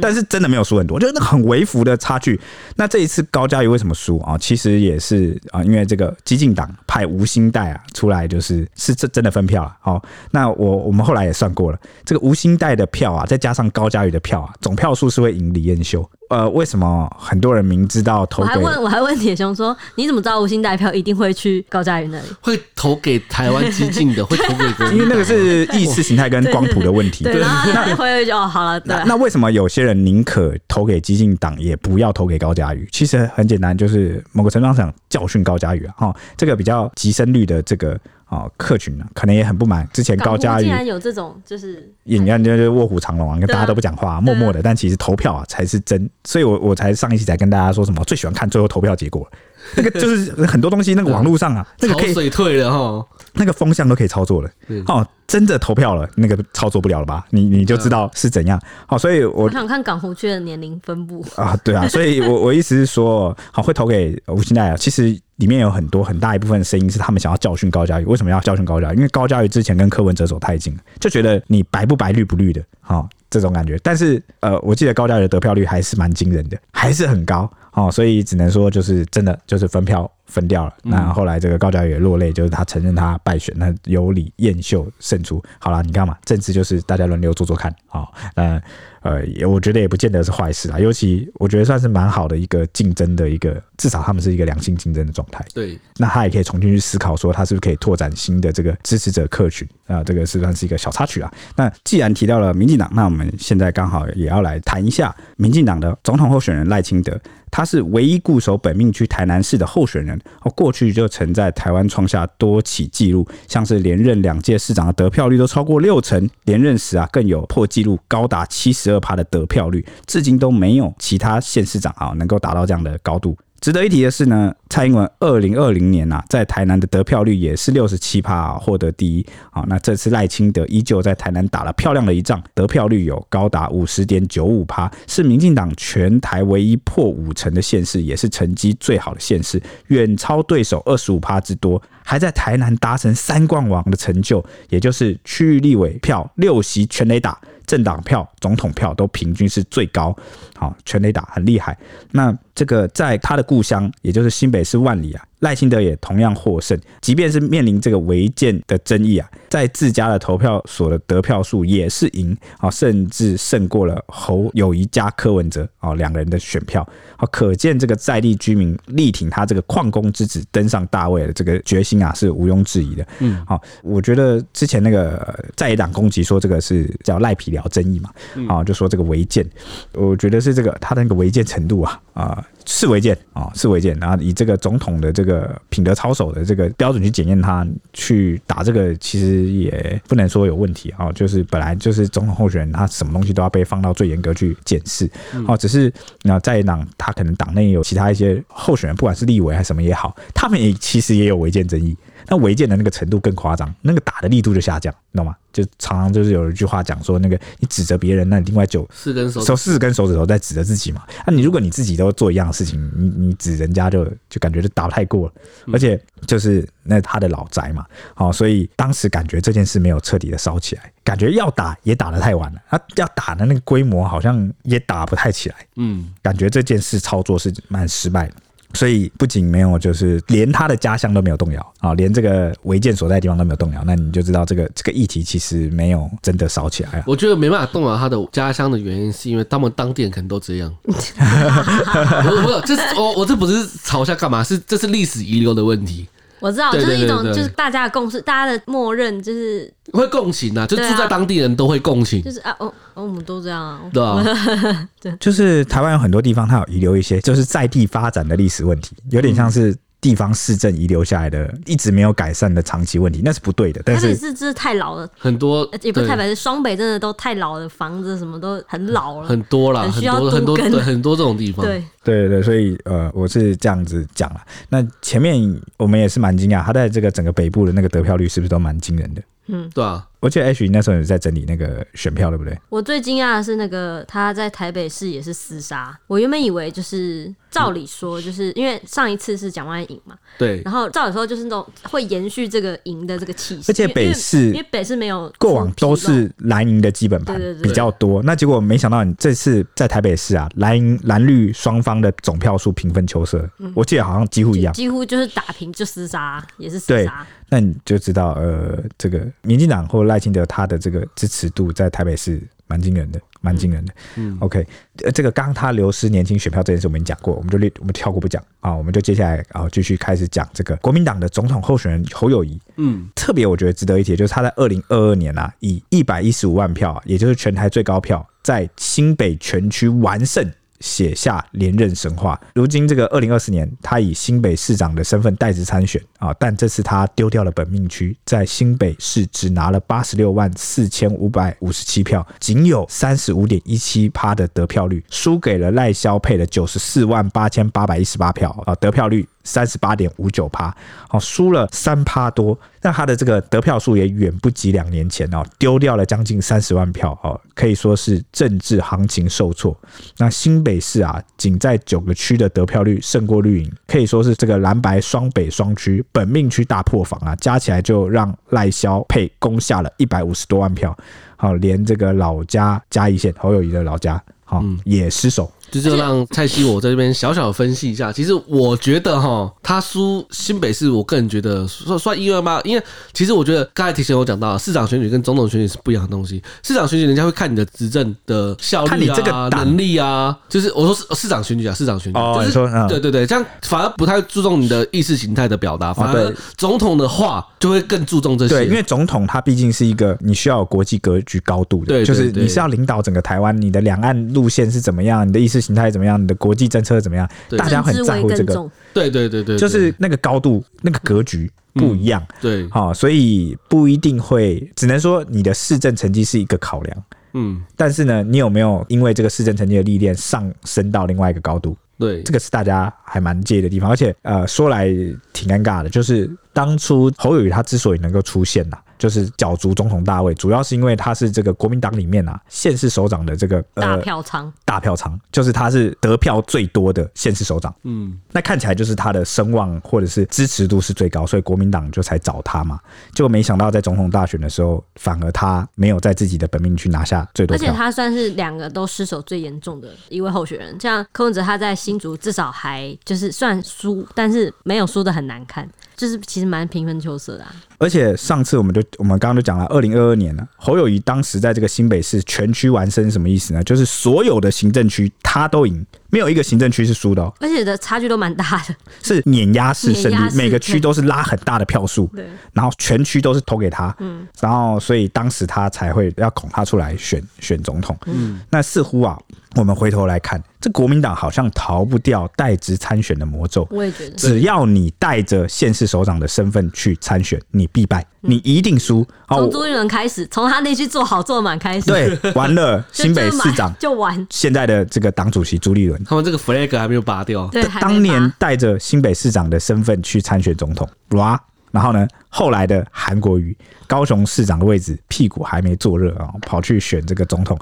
但是真的没有输很多，就是那很微幅的差距。那这一次高嘉瑜为什么输啊？其实也是啊，因为这个激进党派吴兴代啊出来，就是是这真的分票啊。好，那我我们后来也算过了，这个吴兴代的票啊，再加上高嘉瑜的票啊，总票数是会赢李彦修。呃，为什么很多人明知道投给？我还问，我还问铁雄说，你怎么知道吴兴代票一定会去高嘉瑜那里？会投给台湾激进的，会投给国民党，因为那个是意识形态跟光谱的问题。对，然后那会就哦，好了，对。那为什么有些人宁可投给激进党，也不要投给高嘉瑜？其实很简单，就是某个程度上想教训高嘉瑜啊。哈，这个比较极深率的这个。哦，客群呢，可能也很不满。之前高嘉瑜竟然有这种，就是你看，就是卧虎藏龙啊，跟大家都不讲话，默默的。但其实投票啊才是真，所以我我才上一期才跟大家说什么，最喜欢看最后投票结果。那个就是很多东西，那个网络上啊，那个可以水退了哈，那个风向都可以操作了。哦，真的投票了，那个操作不了了吧？你你就知道是怎样。好，所以我我想看港湖区的年龄分布啊，对啊，所以我我意思是说，好会投给吴欣奈啊，其实。里面有很多很大一部分声音是他们想要教训高嘉瑜。为什么要教训高嘉瑜？因为高嘉瑜之前跟柯文哲走太近，就觉得你白不白绿不绿的，哈这种感觉。但是呃，我记得高嘉瑜的得票率还是蛮惊人的，还是很高哦，所以只能说就是真的就是分票分掉了。那后来这个高嘉瑜也落泪，就是他承认他败选，那由李彦秀胜出。好了，你看嘛，政治就是大家轮流做做看啊，嗯。呃，也我觉得也不见得是坏事啊，尤其我觉得算是蛮好的一个竞争的一个，至少他们是一个良性竞争的状态。对，那他也可以重新去思考，说他是不是可以拓展新的这个支持者客群啊，这个是算是一个小插曲啊。那既然提到了民进党，那我们现在刚好也要来谈一下民进党的总统候选人赖清德。他是唯一固守本命区台南市的候选人哦，过去就曾在台湾创下多起纪录，像是连任两届市长的得票率都超过六成，连任时啊更有破纪录高达七十二趴的得票率，至今都没有其他县市长啊能够达到这样的高度。值得一提的是呢，蔡英文二零二零年呐，在台南的得票率也是六十七趴啊，获得第一。好，那这次赖清德依旧在台南打了漂亮的一仗，得票率有高达五十点九五趴，是民进党全台唯一破五成的县市，也是成绩最好的县市，远超对手二十五趴之多，还在台南达成三冠王的成就，也就是区域立委票六席全垒打。政党票、总统票都平均是最高，好，全垒打很厉害。那这个在他的故乡，也就是新北市万里啊。赖清德也同样获胜，即便是面临这个违建的争议啊，在自家的投票所的得票数也是赢啊，甚至胜过了侯友谊加柯文哲啊两个人的选票好，可见这个在地居民力挺他这个矿工之子登上大位的这个决心啊是毋庸置疑的。嗯，好，我觉得之前那个在野党攻击说这个是叫赖皮聊争议嘛，啊，就说这个违建，我觉得是这个他的那个违建程度啊啊。是违建啊，是违建，然后以这个总统的这个品德操守的这个标准去检验他，去打这个其实也不能说有问题啊，就是本来就是总统候选人，他什么东西都要被放到最严格去检视，哦，只是那在党他可能党内有其他一些候选人，不管是立委还是什么也好，他们也其实也有违建争议。那违建的那个程度更夸张，那个打的力度就下降，你懂吗？就常常就是有一句话讲说，那个你指责别人，那你另外九四根手手四根手指头在指责自己嘛。那你如果你自己都做一样的事情，你你指人家就就感觉就打不太过了，而且就是那他的老宅嘛，好，所以当时感觉这件事没有彻底的烧起来，感觉要打也打得太晚了，他要打的那个规模好像也打不太起来，嗯，感觉这件事操作是蛮失败的。所以不仅没有，就是连他的家乡都没有动摇啊，连这个违建所在的地方都没有动摇，那你就知道这个这个议题其实没有真的烧起来啊。我觉得没办法动摇他的家乡的原因，是因为他们当地人可能都这样。不是不是，这是我我这不是嘲笑干嘛？是这是历史遗留的问题。我知道，就是一种就是大家的共识，大家的默认就是会共情啊，就住在当地人都会共情，就是啊，哦，我们都这样啊，对啊，对，就是台湾有很多地方它有遗留一些就是在地发展的历史问题，有点像是。地方市政遗留下来的一直没有改善的长期问题，那是不对的。但是是这是太老了，很多也不是太白，是双北真的都太老了，房子什么都很老了，很多了，很多很多对很多这种地方。对对对，所以呃，我是这样子讲了。那前面我们也是蛮惊讶，他在这个整个北部的那个得票率是不是都蛮惊人的？嗯，对啊。我记得 H 那时候也在整理那个选票，对不对？我最惊讶的是那个他在台北市也是厮杀。我原本以为就是照理说，就是因为上一次是蒋万安赢嘛，对。然后照理说就是那种会延续这个赢的这个气势。而且北市因为北市没有过往都是蓝营的基本盘比较多，那结果没想到你这次在台北市啊，蓝营蓝绿双方的总票数平分秋色。我记得好像几乎一样，几乎就是打平就厮杀，也是厮杀。那你就知道，呃，这个民进党或赖清德他的这个支持度在台北是蛮惊人的，蛮惊人的。嗯，OK，呃，这个刚刚他流失年轻选票这件事我们已经讲过，我们就略我们跳过不讲啊，我们就接下来啊继续开始讲这个国民党的总统候选人侯友谊。嗯，特别我觉得值得一提，就是他在二零二二年啊，以一百一十五万票，也就是全台最高票，在新北全区完胜。写下连任神话。如今这个二零二四年，他以新北市长的身份代职参选啊，但这次他丢掉了本命区，在新北市只拿了八十六万四千五百五十七票，仅有三十五点一七趴的得票率，输给了赖萧配的九十四万八千八百一十八票啊，得票率。三十八点五九趴，哦，输了三趴多。那他的这个得票数也远不及两年前哦，丢掉了将近三十万票哦，可以说是政治行情受挫。那新北市啊，仅在九个区的得票率胜过绿营，可以说是这个蓝白双北双区本命区大破防啊，加起来就让赖萧配攻下了一百五十多万票。好，连这个老家嘉义县侯友谊的老家，好也失守。就就让蔡西我在这边小小分析一下，其实我觉得哈，他输新北市，我个人觉得算算意外吗？因为其实我觉得刚才提前我讲到，市长选举跟总统选举是不一样的东西。市长选举人家会看你的执政的效率啊、看你这个能力啊，就是我说市市长选举啊，市长选举，哦、就是说嗯、对对对，这样反而不太注重你的意识形态的表达，反而总统的话就会更注重这些。对，因为总统他毕竟是一个你需要有国际格局高度的，对，就是你是要领导整个台湾，你的两岸路线是怎么样，你的意识形态怎么样，你的。国际政策怎么样？大家很在乎这个。对对对对，就是那个高度、那个格局不一样。对，好，所以不一定会，只能说你的市政成绩是一个考量。嗯，但是呢，你有没有因为这个市政成绩的历练上升到另外一个高度？对，这个是大家还蛮介意的地方。而且，呃，说来挺尴尬的，就是当初侯友宜他之所以能够出现呐。就是角逐总统大位，主要是因为他是这个国民党里面啊县市首长的这个、呃、大票仓，大票仓就是他是得票最多的县市首长。嗯，那看起来就是他的声望或者是支持度是最高，所以国民党就才找他嘛。结果没想到在总统大选的时候，反而他没有在自己的本命区拿下最多票，而且他算是两个都失手最严重的一位候选人。像柯文哲他在新竹至少还就是算输，但是没有输的很难看。就是其实蛮平分秋色的，啊，而且上次我们就我们刚刚就讲了，二零二二年了，侯友谊当时在这个新北市全区完胜，什么意思呢？就是所有的行政区他都赢，没有一个行政区是输的，哦，而且的差距都蛮大的，是碾压式胜利，每个区都是拉很大的票数，然后全区都是投给他，嗯。然后所以当时他才会要拱他出来选选总统，嗯，那似乎啊。我们回头来看，这国民党好像逃不掉代职参选的魔咒。我也觉得，只要你带着县市首长的身份去参选，你必败，你一定输。从朱立伦开始，从他那句做好做满开始，对，完了，新北市长就完。现在的这个党主席朱立伦，他们这个 flag 还没有拔掉。对，当年带着新北市长的身份去参选总统，哇，然后呢，后来的韩国瑜，高雄市长的位置屁股还没坐热啊，跑去选这个总统。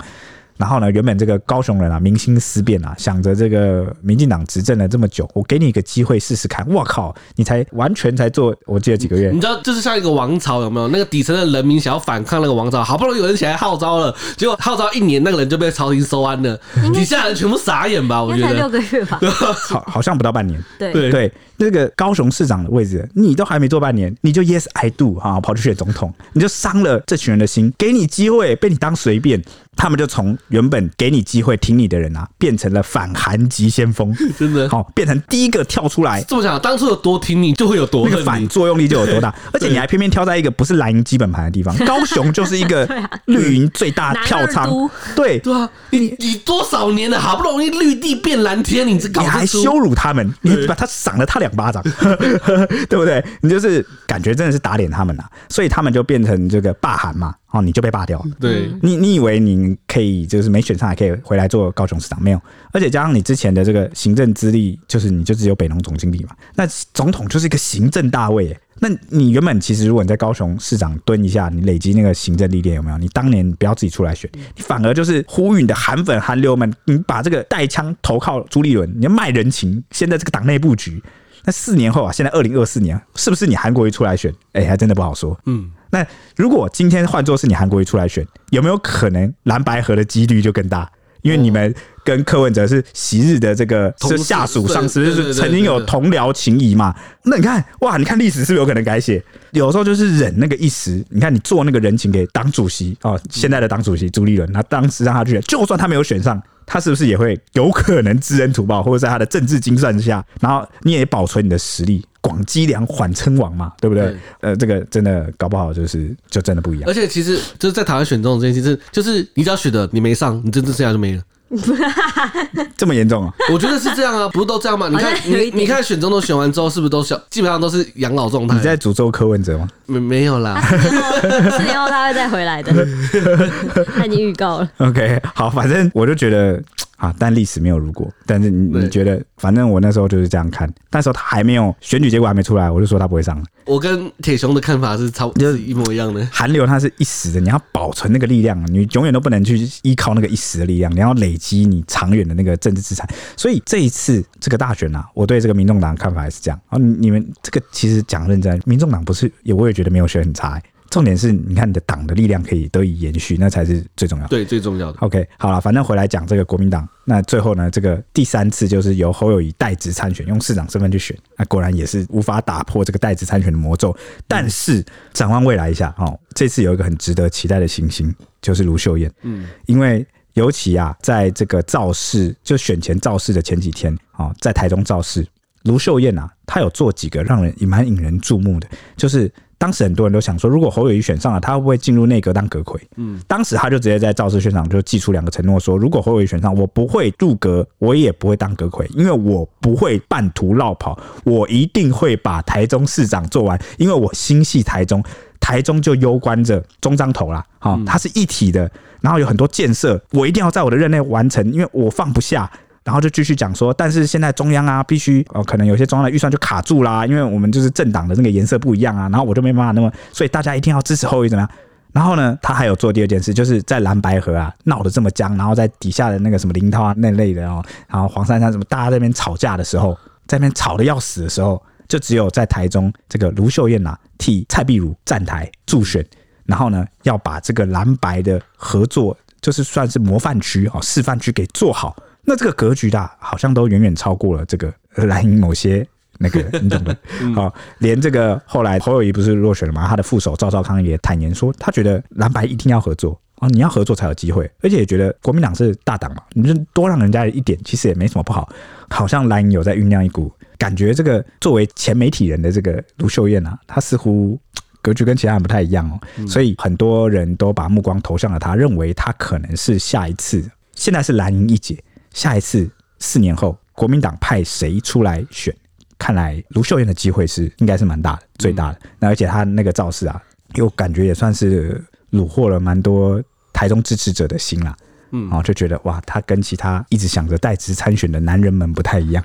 然后呢，原本这个高雄人啊，民心思变啊，想着这个民进党执政了这么久，我给你一个机会试试看。我靠，你才完全才做，我记得几个月。你知道，就是像一个王朝，有没有？那个底层的人民想要反抗那个王朝，好不容易有人起来号召了，结果号召一年，那个人就被朝廷收安了，底下人全部傻眼吧？我觉得才六个月吧，好，好像不到半年。对对，那个高雄市长的位置，你都还没做半年，你就 Yes I do 哈，跑去选总统，你就伤了这群人的心，给你机会被你当随便。他们就从原本给你机会听你的人啊，变成了反韩急先锋，真的？好，变成第一个跳出来。这么讲，当初有多听你，就会有多那个反作用力就有多大，而且你还偏偏挑在一个不是蓝营基本盘的地方，高雄就是一个 绿营最大票仓，对。对啊，你你多少年了，好不容易绿地变蓝天，你这你还羞辱他们，你把他赏了他两巴掌，对不对？你就是感觉真的是打脸他们啊，所以他们就变成这个霸韩嘛。哦，你就被罢掉了。对，你你以为你可以就是没选上还可以回来做高雄市长？没有，而且加上你之前的这个行政资历，就是你就只有北农总经理嘛。那总统就是一个行政大位，那你原本其实如果你在高雄市长蹲一下，你累积那个行政历练有没有？你当年不要自己出来选，你反而就是呼吁你的韩粉韩流们，你把这个带枪投靠朱立伦，你要卖人情。现在这个党内布局，那四年后啊，现在二零二四年，是不是你韩国瑜出来选？哎、欸，还真的不好说。嗯。那如果今天换作是你韩国瑜出来选，有没有可能蓝白合的几率就更大？因为你们跟柯文哲是昔日的这个是下属上司，就是曾经有同僚情谊嘛。那你看哇，你看历史是不是有可能改写？有时候就是忍那个一时。你看你做那个人情给党主席哦，现在的党主席朱立伦，那当时让他去，就算他没有选上，他是不是也会有可能知恩图报，或者在他的政治精算之下，然后你也保存你的实力？广积粮，缓称王嘛，对不对？呃，这个真的搞不好就是就真的不一样。而且其实就是在台湾选中的这件事情，就是你只要选的你没上，你真正剩下就没了。这么严重啊？我觉得是这样啊，不是都这样吗？你看你你看选中都选完之后，是不是都小基本上都是养老状态？你在诅咒柯文哲吗？没没有啦，四年后他会再回来的，他已经预告了。OK，好，反正我就觉得啊，但历史没有如果。但是你你觉得，反正我那时候就是这样看。那时候他还没有选举结果还没出来，我就说他不会上了。我跟铁雄的看法是差不多，就是一模一样的。韩流它是一时的，你要保存那个力量，你永远都不能去依靠那个一时的力量，你要累积你长远的那个政治资产。所以这一次这个大选啊，我对这个民众党看法还是这样啊。你们这个其实讲认真，民众党不是也我也觉得没有选很差，欸。重点是你看你的党的力量可以得以延续，那才是最重要的。对，最重要的。OK，好了，反正回来讲这个国民党，那最后呢，这个第三次就是由侯友宜代职参选，用市长身份去选，那果然也是无法打破这个代职参选的魔咒。但是展望未来一下，哦，这次有一个很值得期待的新星，就是卢秀燕。嗯，因为尤其啊，在这个造势就选前造势的前几天，哦，在台中造势，卢秀燕啊，她有做几个让人也蛮引人注目的，就是。当时很多人都想说，如果侯友谊选上了，他会不会进入内阁当阁揆？嗯，当时他就直接在造势现场就寄出两个承诺，说如果侯友谊选上，我不会入阁，我也不会当阁揆，因为我不会半途落跑，我一定会把台中市长做完，因为我心系台中，台中就攸关着中彰投啦，好，它是一体的，然后有很多建设，我一定要在我的任内完成，因为我放不下。然后就继续讲说，但是现在中央啊，必须哦，可能有些中央的预算就卡住啦，因为我们就是政党的那个颜色不一样啊，然后我就没办法那么，所以大家一定要支持侯友宜怎么样？然后呢，他还有做第二件事，就是在蓝白河啊闹得这么僵，然后在底下的那个什么林涛啊那类的哦，然后黄珊珊什么，大家在那边吵架的时候，在那边吵得要死的时候，就只有在台中这个卢秀燕呐、啊、替蔡壁如站台助选，然后呢要把这个蓝白的合作，就是算是模范区哦示范区给做好。那这个格局大，好像都远远超过了这个蓝营某些那个，你懂的。好，连这个后来侯友谊不是落选了吗？他的副手赵少康也坦言说，他觉得蓝白一定要合作啊，你要合作才有机会，而且也觉得国民党是大党嘛，你就多让人家一点，其实也没什么不好。好像蓝营有在酝酿一股感觉，这个作为前媒体人的这个卢秀燕啊，她似乎格局跟其他人不太一样哦，所以很多人都把目光投向了她，认为她可能是下一次，现在是蓝营一姐。下一次四年后，国民党派谁出来选？看来卢秀燕的机会是应该是蛮大的，最大的。那而且他那个造势啊，又感觉也算是虏获了蛮多台中支持者的心啦。嗯，啊，就觉得哇，他跟其他一直想着代职参选的男人们不太一样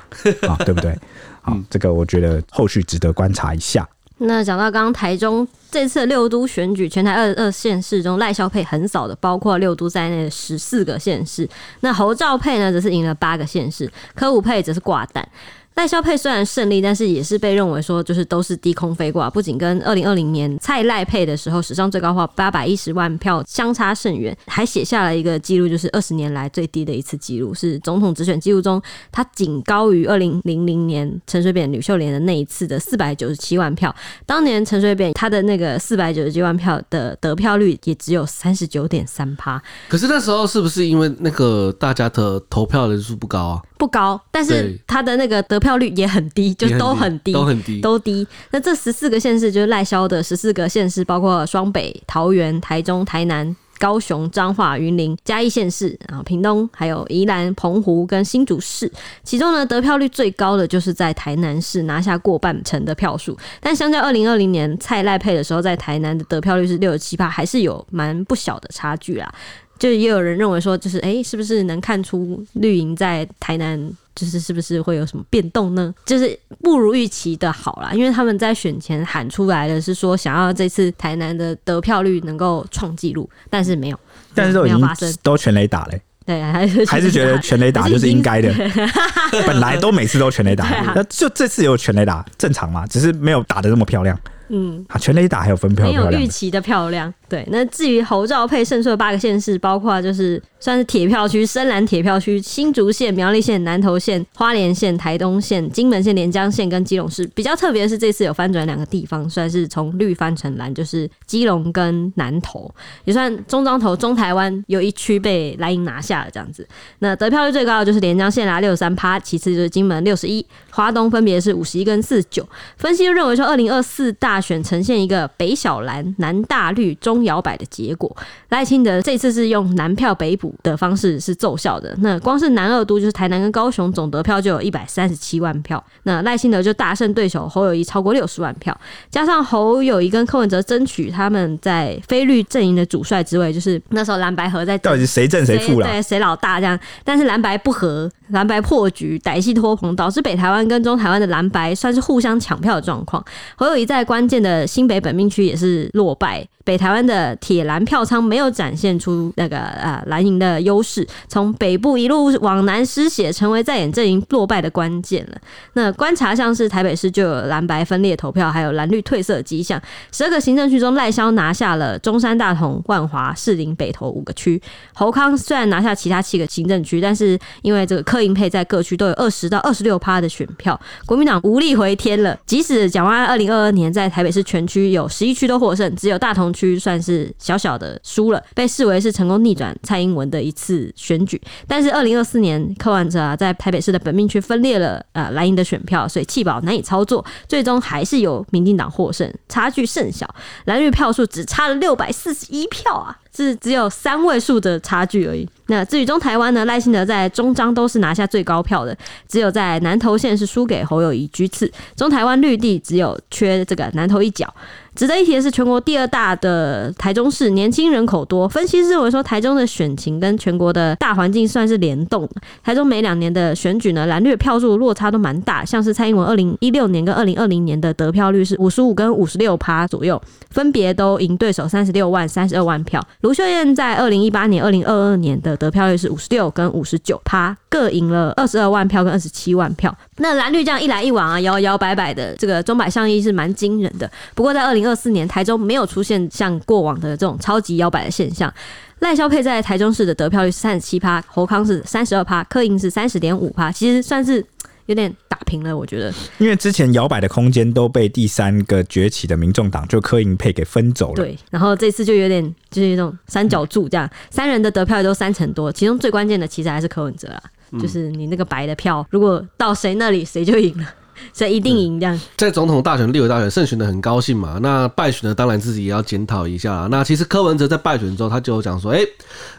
啊，对不对？好，这个我觉得后续值得观察一下。那讲到刚刚台中这次六都选举，全台二二县市中赖萧配很少的，包括六都在内的十四个县市。那侯兆佩呢，则是赢了八个县市，柯武佩则是挂蛋。赖萧配虽然胜利，但是也是被认为说就是都是低空飞挂，不仅跟二零二零年蔡赖配的时候史上最高票八百一十万票相差甚远，还写下了一个记录，就是二十年来最低的一次记录，是总统直选记录中，他仅高于二零零零年陈水扁、吕秀莲的那一次的四百九十七万票。当年陈水扁他的那个四百九十七万票的得票率也只有三十九点三趴。可是那时候是不是因为那个大家的投票人数不高啊？不高，但是他的那个得票率也很低，就都很低，都很低，都低。那这十四个县市就是赖萧的十四个县市，包括双北、桃园、台中、台南、高雄、彰化、云林、嘉义县市，然后屏东，还有宜兰、澎湖跟新竹市。其中呢，得票率最高的就是在台南市拿下过半成的票数，但相较二零二零年蔡赖配的时候，在台南的得票率是六十七趴，还是有蛮不小的差距啦。就也有人认为说，就是哎、欸，是不是能看出绿营在台南，就是是不是会有什么变动呢？就是不如预期的好啦，因为他们在选前喊出来的是说，想要这次台南的得票率能够创纪录，但是没有，但是都已经都全雷打嘞、欸，对，还是还是觉得全雷打。就是 应该的，本来都每次都全雷打，那、啊、就这次有全雷打正常嘛，只是没有打的那么漂亮。嗯，啊，全垒打还有分票，没有预期的漂亮。对，那至于侯兆配胜出的八个县市，包括就是算是铁票区，深蓝铁票区，新竹县、苗栗县、南投县、花莲县、台东县、金门县、连江县跟基隆市。比较特别的是，这次有翻转两个地方，算是从绿翻成蓝，就是基隆跟南投，也算中彰投中台湾有一区被蓝营拿下了这样子。那得票率最高的就是连江县拿六十三趴，其次就是金门六十一，华东分别是五十一跟四十九。分析就认为说，二零二四大选呈现一个北小蓝、南大绿、中摇摆的结果。赖清德这次是用南票北补的方式是奏效的。那光是南二都就是台南跟高雄总得票就有一百三十七万票，那赖清德就大胜对手侯友谊超过六十万票，加上侯友谊跟柯文哲争取他们在非绿阵营的主帅之位，就是那时候蓝白合在到底是谁正谁负了？对，谁老大这样？但是蓝白不合，蓝白破局，歹戏拖棚，导致北台湾跟中台湾的蓝白算是互相抢票的状况。侯友谊在关键的新北本命区也是落败。北台湾的铁蓝票仓没有展现出那个呃蓝营的优势，从北部一路往南失血，成为在野阵营落败的关键了。那观察像是台北市就有蓝白分裂投票，还有蓝绿褪色迹象。十二个行政区中，赖萧拿下了中山、大同、万华、士林、北投五个区。侯康虽然拿下其他七个行政区，但是因为这个科柯银配在各区都有二十到二十六趴的选票，国民党无力回天了。即使蒋万安二零二二年在台北市全区有十一区都获胜，只有大同区算是小小的输了，被视为是成功逆转蔡英文的一次选举。但是二零二四年柯文哲啊，在台北市的本命区分裂了呃蓝营的选票，所以弃保难以操作，最终还是由民进党获胜，差距甚小，蓝绿票数只差了六百四十一票啊。是只有三位数的差距而已。那至于中台湾呢？赖清德在中彰都是拿下最高票的，只有在南投县是输给侯友谊居次。中台湾绿地只有缺这个南投一角。值得一提的是，全国第二大的台中市年轻人口多。分析师认为说，台中的选情跟全国的大环境算是联动。台中每两年的选举呢，蓝绿票数落差都蛮大，像是蔡英文二零一六年跟二零二零年的得票率是五十五跟五十六趴左右，分别都赢对手三十六万、三十二万票。卢秀燕在二零一八年、二零二二年的得票率是五十六跟五十九趴，各赢了二十二万票跟二十七万票。那蓝绿这样一来一往啊，摇摇摆摆的，这个钟摆效应是蛮惊人的。不过在二零二四年，台中没有出现像过往的这种超级摇摆的现象。赖萧佩在台中市的得票率是三十七趴，侯康是三十二趴，柯银是三十点五趴，其实算是。有点打平了，我觉得，因为之前摇摆的空间都被第三个崛起的民众党就柯银配给分走了。对，然后这次就有点就是一种三角柱这样，三人的得票也都三成多，其中最关键的其实还是柯文哲啦，就是你那个白的票，如果到谁那里谁就赢了，所以一定赢这样。在总统大选、立委大选胜选的很高兴嘛，那败选的当然自己也要检讨一下。那其实柯文哲在败选之后，他就讲说，哎。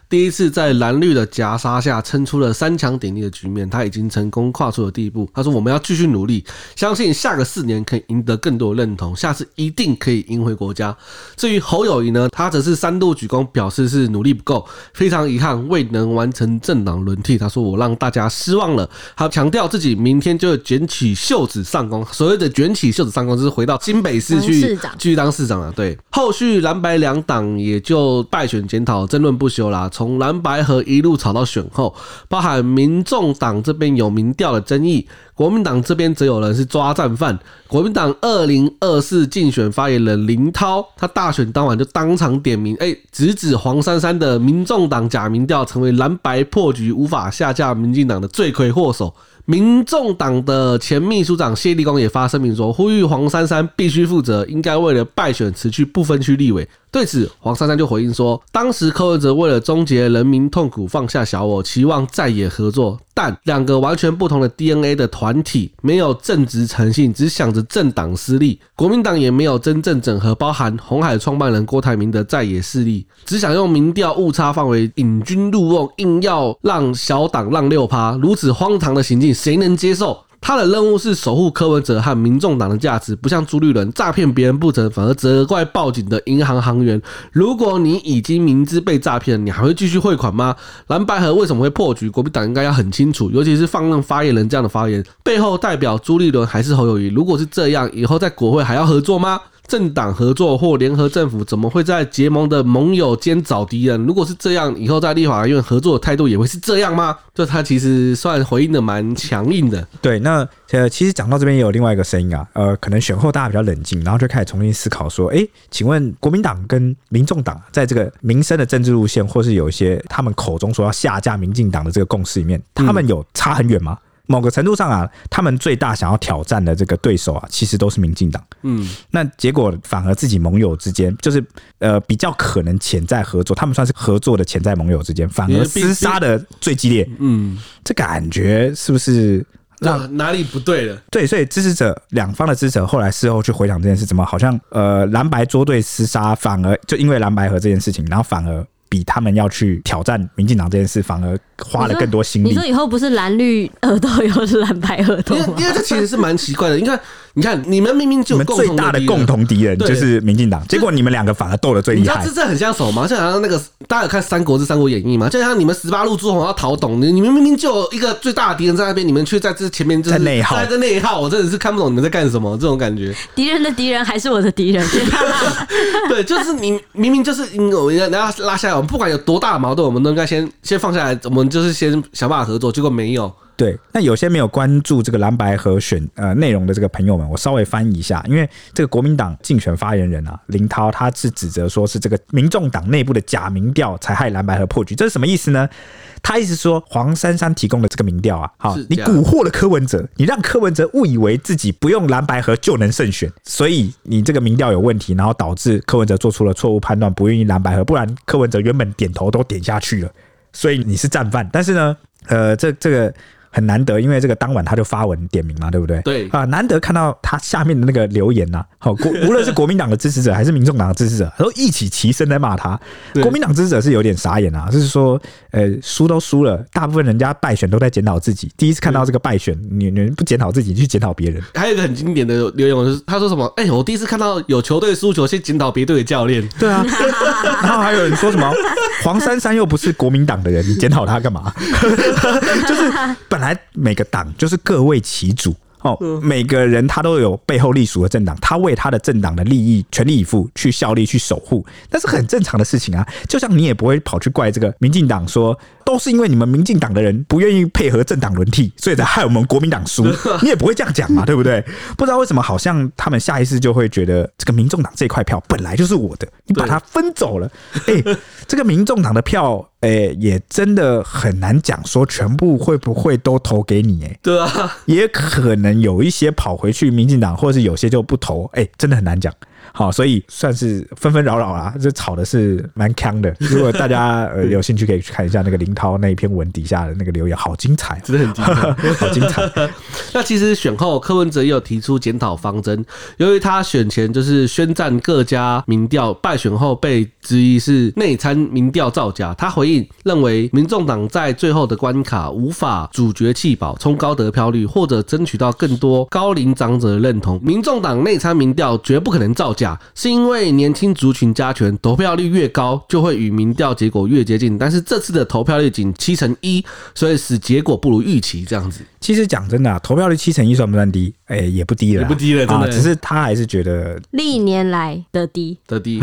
第一次在蓝绿的夹杀下撑出了三强鼎立的局面，他已经成功跨出了第一步。他说：“我们要继续努力，相信下个四年可以赢得更多的认同，下次一定可以赢回国家。”至于侯友宜呢，他则是三度鞠躬，表示是努力不够，非常遗憾未能完成政党轮替。他说：“我让大家失望了。”他强调自己明天就会卷起袖子上工。所谓的卷起袖子上工，就是回到新北市去继续当市长了。对，后续蓝白两党也就败选检讨争论不休啦。从蓝白和一路吵到选后，包含民众党这边有民调的争议，国民党这边则有人是抓战犯。国民党二零二四竞选发言人林涛，他大选当晚就当场点名，哎，直指黄珊珊的民众党假民调成为蓝白破局无法下架民进党的罪魁祸首。民众党的前秘书长谢立功也发声明说，呼吁黄珊珊必须负责，应该为了败选辞去不分区立委。对此，黄珊珊就回应说，当时柯文哲为了终结人民痛苦，放下小我，期望在野合作，但两个完全不同的 DNA 的团体，没有正直诚信，只想着政党私利。国民党也没有真正整合，包含红海创办人郭台铭的在野势力，只想用民调误差范围引军入瓮，硬要让小党让六趴，如此荒唐的行径。谁能接受？他的任务是守护柯文哲和民众党的价值，不像朱立伦诈骗别人不成，反而责怪报警的银行行员。如果你已经明知被诈骗，你还会继续汇款吗？蓝白合为什么会破局？国民党应该要很清楚，尤其是放任发言人这样的发言，背后代表朱立伦还是侯友谊？如果是这样，以后在国会还要合作吗？政党合作或联合政府，怎么会在结盟的盟友间找敌人？如果是这样，以后在立法院合作的态度也会是这样吗？就他其实算回应的蛮强硬的。对，那呃，其实讲到这边也有另外一个声音啊，呃，可能选后大家比较冷静，然后就开始重新思考说，哎，请问国民党跟民众党在这个民生的政治路线，或是有一些他们口中说要下架民进党的这个共识里面，他们有差很远吗？某个程度上啊，他们最大想要挑战的这个对手啊，其实都是民进党。嗯，那结果反而自己盟友之间，就是呃比较可能潜在合作，他们算是合作的潜在盟友之间，反而厮杀的最激烈。嗯，这感觉是不是让哪里不对了？对，所以支持者两方的支持者后来事后去回想这件事，怎么好像呃蓝白捉对厮杀，反而就因为蓝白和这件事情，然后反而。比他们要去挑战民进党这件事，反而花了更多心力。你说以后不是蓝绿合斗，又是蓝白合斗？因为这其实是蛮奇怪的。你看，你看，你们明明就你们最大的共同敌人就是民进党，结果你们两个反而斗得最厉害。这这很像什么吗？就好像那个大家有看《三国志》《三国演义》吗？就像你们十八路诸侯要讨董，你你们明明就有一个最大的敌人在那边，你们却在这前面就是在内耗，在内耗。我真的是看不懂你们在干什么，这种感觉。敌人的敌人还是我的敌人。对，就是你明明就是因为我们要拉下来，我们不管有多大的。矛盾，我们都应该先先放下来，我们就是先想办法合作。结果没有。对，那有些没有关注这个蓝白和选呃内容的这个朋友们，我稍微翻译一下，因为这个国民党竞选发言人啊林涛，他是指责说是这个民众党内部的假民调才害蓝白和破局，这是什么意思呢？他意思说黄珊珊提供的这个民调啊，好，你蛊惑了柯文哲，你让柯文哲误以为自己不用蓝白和就能胜选，所以你这个民调有问题，然后导致柯文哲做出了错误判断，不愿意蓝白和，不然柯文哲原本点头都点下去了，所以你是战犯。但是呢，呃，这这个。很难得，因为这个当晚他就发文点名嘛，对不对？对啊，难得看到他下面的那个留言呐、啊，好，无论是国民党的支持者还是民众党的支持者，都一起齐声在骂他。国民党支持者是有点傻眼啊，就是说，呃，输都输了，大部分人家败选都在检讨自己，第一次看到这个败选，你你不检讨自己去检讨别人。还有一个很经典的留言，就是他说什么？哎、欸，我第一次看到有球队输球先检讨别队的教练。对啊，然后还有人说什么？黄珊珊又不是国民党的人，你检讨他干嘛？就是本。来，每个党就是各为其主哦，每个人他都有背后隶属的政党，他为他的政党的利益全力以赴去效力去守护，那是很正常的事情啊。就像你也不会跑去怪这个民进党说，都是因为你们民进党的人不愿意配合政党轮替，所以才害我们国民党输，你也不会这样讲嘛，对不对？不知道为什么，好像他们下意识就会觉得这个民众党这块票本来就是我的，你把它分走了，哎，这个民众党的票。哎、欸，也真的很难讲说全部会不会都投给你？哎，对啊，也可能有一些跑回去民进党，或者是有些就不投。哎、欸，真的很难讲。好，所以算是纷纷扰扰啦，这吵的是蛮锵的。如果大家呃 有兴趣，可以去看一下那个林涛那一篇文底下的那个留言，好精彩，真的很精彩，好精彩。那其实选后柯文哲也有提出检讨方针，由于他选前就是宣战各家民调，败选后被质疑是内参民调造假，他回应认为民众党在最后的关卡无法主角弃保，冲高得票率，或者争取到更多高龄长者的认同。民众党内参民调绝不可能造假。是因为年轻族群加权，投票率越高，就会与民调结果越接近。但是这次的投票率仅七成一，所以使结果不如预期。这样子，其实讲真的啊，投票率七成一算不算低？哎、欸，也不低了，也不低了，真的。只是他还是觉得历年来的低的低，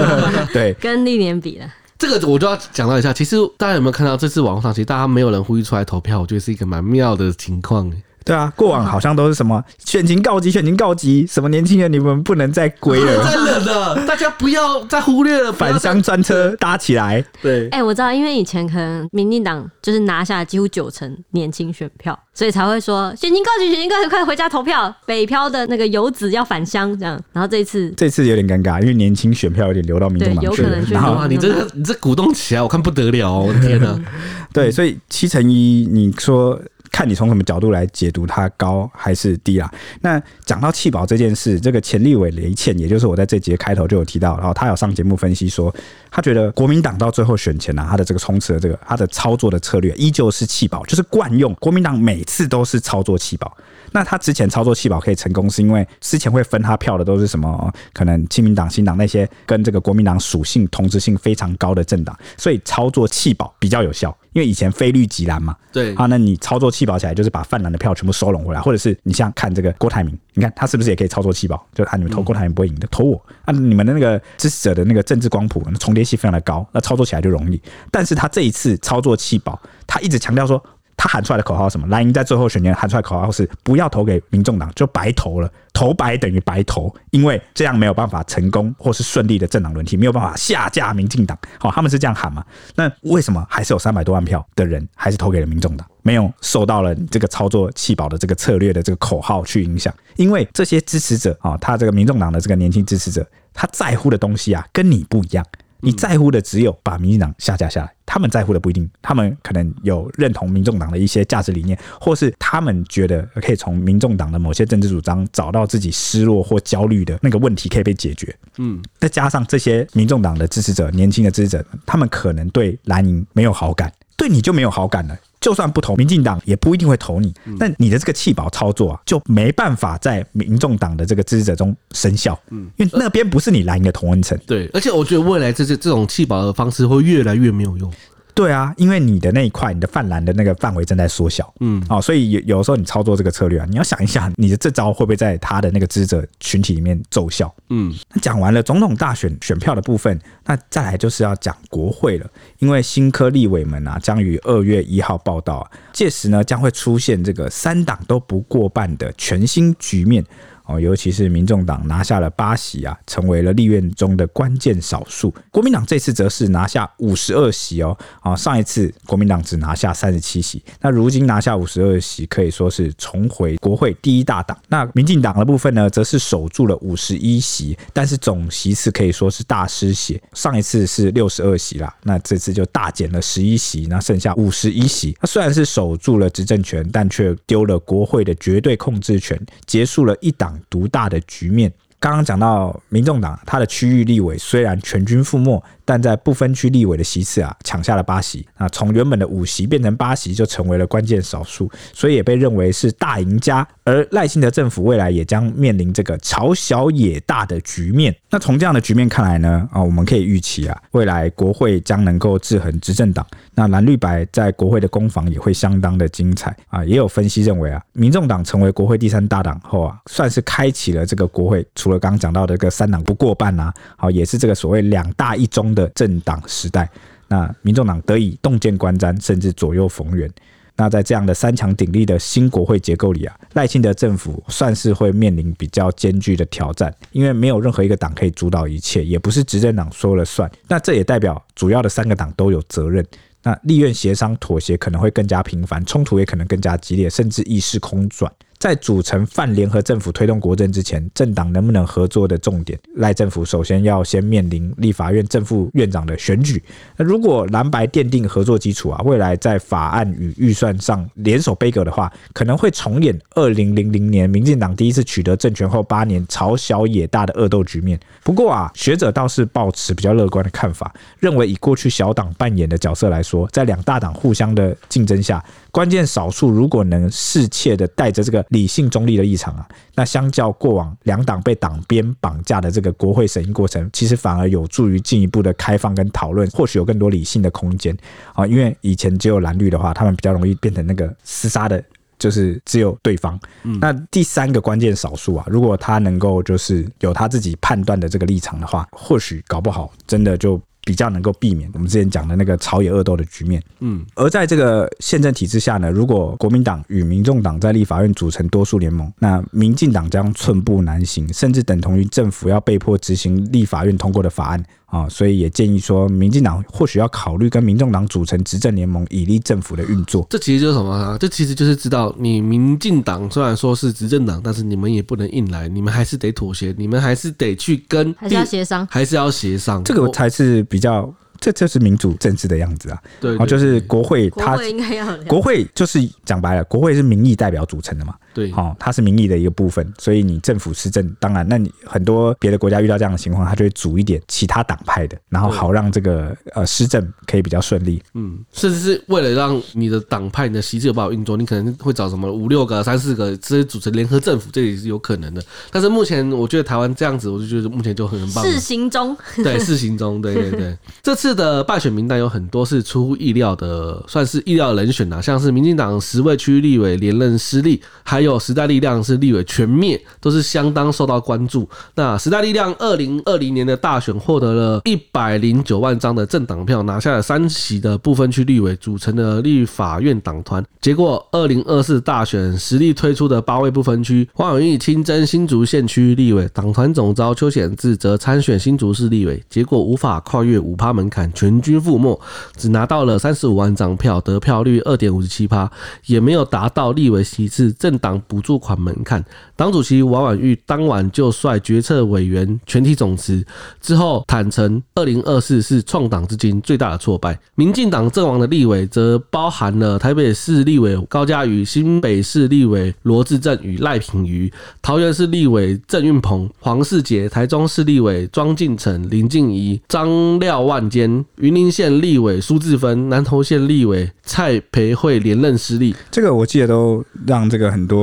对，跟历年比了。这个我就要讲到一下。其实大家有没有看到这次网络上，其实大家没有人呼吁出来投票，我觉得是一个蛮妙的情况。对啊，过往好像都是什么选情告急，选情告急，什么年轻人你们不能再归了，再冷了，大家不要再忽略了，返乡专车搭起来。对，哎、欸，我知道，因为以前可能民进党就是拿下几乎九成年轻选票，所以才会说选情告急，选情告急，快回家投票，北漂的那个游子要返乡这样。然后这一次，这次有点尴尬，因为年轻选票有点流到民进党去了。然后你这个你这鼓动起来，我看不得了，我的天哪！对，所以七成一，你说。看你从什么角度来解读它高还是低啦。那讲到弃保这件事，这个钱立伟雷倩，也就是我在这节开头就有提到，然后他有上节目分析说，他觉得国民党到最后选前啊，他的这个冲刺的这个他的操作的策略依旧是弃保，就是惯用。国民党每次都是操作弃保。那他之前操作弃保可以成功，是因为之前会分他票的都是什么？可能亲民党、新党那些跟这个国民党属性同质性非常高的政党，所以操作弃保比较有效。因为以前非绿即蓝嘛，对啊，那你操作弃保起来就是把泛蓝的票全部收拢回来，或者是你像看这个郭台铭，你看他是不是也可以操作弃保？就啊，你们投郭台铭不会赢的，投我啊，你们的那个支持者的那个政治光谱重叠性非常的高，那操作起来就容易。但是他这一次操作弃保，他一直强调说。他喊出来的口号是什么？蓝营在最后选前喊出来的口号是不要投给民众党，就白投了，投白等于白投，因为这样没有办法成功或是顺利的政党轮替，没有办法下架民进党。好，他们是这样喊嘛？那为什么还是有三百多万票的人还是投给了民众党？没有受到了这个操作弃保的这个策略的这个口号去影响？因为这些支持者啊，他这个民众党的这个年轻支持者，他在乎的东西啊，跟你不一样。你在乎的只有把民进党下架下来。他们在乎的不一定，他们可能有认同民众党的一些价值理念，或是他们觉得可以从民众党的某些政治主张找到自己失落或焦虑的那个问题可以被解决。嗯，再加上这些民众党的支持者，年轻的支持者，他们可能对蓝营没有好感，对你就没有好感了。就算不投民进党，也不一定会投你。但你的这个弃保操作啊，就没办法在民众党的这个支持者中生效。嗯，因为那边不是你蓝营的同温层。对，而且我觉得未来这这这种弃保的方式会越来越没有用。对啊，因为你的那一块，你的泛蓝的那个范围正在缩小，嗯，哦，所以有有的时候你操作这个策略啊，你要想一想，你的这招会不会在他的那个支持者群体里面奏效？嗯，那讲完了总统大选选票的部分，那再来就是要讲国会了，因为新科立委们啊，将于二月一号报到啊，届时呢将会出现这个三党都不过半的全新局面。哦，尤其是民众党拿下了八席啊，成为了立院中的关键少数。国民党这次则是拿下五十二席哦，啊，上一次国民党只拿下三十七席，那如今拿下五十二席，可以说是重回国会第一大党。那民进党的部分呢，则是守住了五十一席，但是总席次可以说是大失血。上一次是六十二席啦，那这次就大减了十一席，那剩下五十一席。那虽然是守住了执政权，但却丢了国会的绝对控制权，结束了一党独大的局面。刚刚讲到民众党，他的区域立委虽然全军覆没。但在不分区立委的席次啊，抢下了八席啊，从原本的五席变成八席，就成为了关键少数，所以也被认为是大赢家。而赖清德政府未来也将面临这个朝小野大的局面。那从这样的局面看来呢，啊，我们可以预期啊，未来国会将能够制衡执政党。那蓝绿白在国会的攻防也会相当的精彩啊。也有分析认为啊，民众党成为国会第三大党后啊，算是开启了这个国会除了刚刚讲到的这个三党不过半啊，好，也是这个所谓两大一中。的政党时代，那民众党得以洞见观瞻，甚至左右逢源。那在这样的三强鼎立的新国会结构里啊，赖清德政府算是会面临比较艰巨的挑战，因为没有任何一个党可以主导一切，也不是执政党说了算。那这也代表主要的三个党都有责任。那立院协商妥协可能会更加频繁，冲突也可能更加激烈，甚至意识空转。在组成泛联合政府推动国政之前，政党能不能合作的重点，赖政府首先要先面临立法院正副院长的选举。那如果蓝白奠定合作基础啊，未来在法案与预算上联手杯葛的话，可能会重演二零零零年民进党第一次取得政权后八年朝小野大的恶斗局面。不过啊，学者倒是抱持比较乐观的看法，认为以过去小党扮演的角色来说，在两大党互相的竞争下，关键少数如果能适切的带着这个理性中立的立场啊，那相较过往两党被党鞭绑架的这个国会审议过程，其实反而有助于进一步的开放跟讨论，或许有更多理性的空间啊。因为以前只有蓝绿的话，他们比较容易变成那个厮杀的，就是只有对方。那第三个关键少数啊，如果他能够就是有他自己判断的这个立场的话，或许搞不好真的就。比较能够避免我们之前讲的那个朝野恶斗的局面。嗯，而在这个宪政体制下呢，如果国民党与民众党在立法院组成多数联盟，那民进党将寸步难行，甚至等同于政府要被迫执行立法院通过的法案。啊，所以也建议说，民进党或许要考虑跟民众党组成执政联盟，以利政府的运作。这其实就是什么啊？这其实就是知道，你民进党虽然说是执政党，但是你们也不能硬来，你们还是得妥协，你们还是得去跟，还是要协商，还是要协商，这个才是比较。这就是民主政治的样子啊！对，对，就是国会，它国会应该要国会就是讲白了，国会是民意代表组成的嘛。对，哦，它是民意的一个部分，所以你政府施政，当然，那你很多别的国家遇到这样的情况，他就会组一点其他党派的，然后好让这个呃施政可以比较顺利。嗯，甚至是为了让你的党派你的席次有办法运作，你可能会找什么五六个、三四个直接组成联合政府，这也是有可能的。但是目前我觉得台湾这样子，我就觉得目前就很很棒。试行中，对，试行中，对对对，这次。的败选名单有很多是出乎意料的，算是意料人选啊，像是民进党十位区域立委连任失利，还有有时代力量是立委全灭，都是相当受到关注。那时代力量二零二零年的大选获得了一百零九万张的政党票，拿下了三席的部分区立委，组成了立法院党团。结果二零二四大选实力推出的八位不分区，黄永义亲征新竹县区立委，党团总召邱显志则参选新竹市立委，结果无法跨越五趴门槛。全军覆没，只拿到了三十五万张票，得票率二点五十七趴，也没有达到立委席次。政党补助款门槛。党主席王婉玉当晚就率决策委员全体总辞，之后坦承二零二四是创党至今最大的挫败。民进党阵亡的立委则包含了台北市立委高嘉瑜、新北市立委罗志正与赖品妤、桃园市立委郑运鹏、黄世杰、台中市立委庄敬诚、林静怡、张廖万坚、云林县立委苏志芬、南投县立委蔡培慧连任失利。这个我记得都让这个很多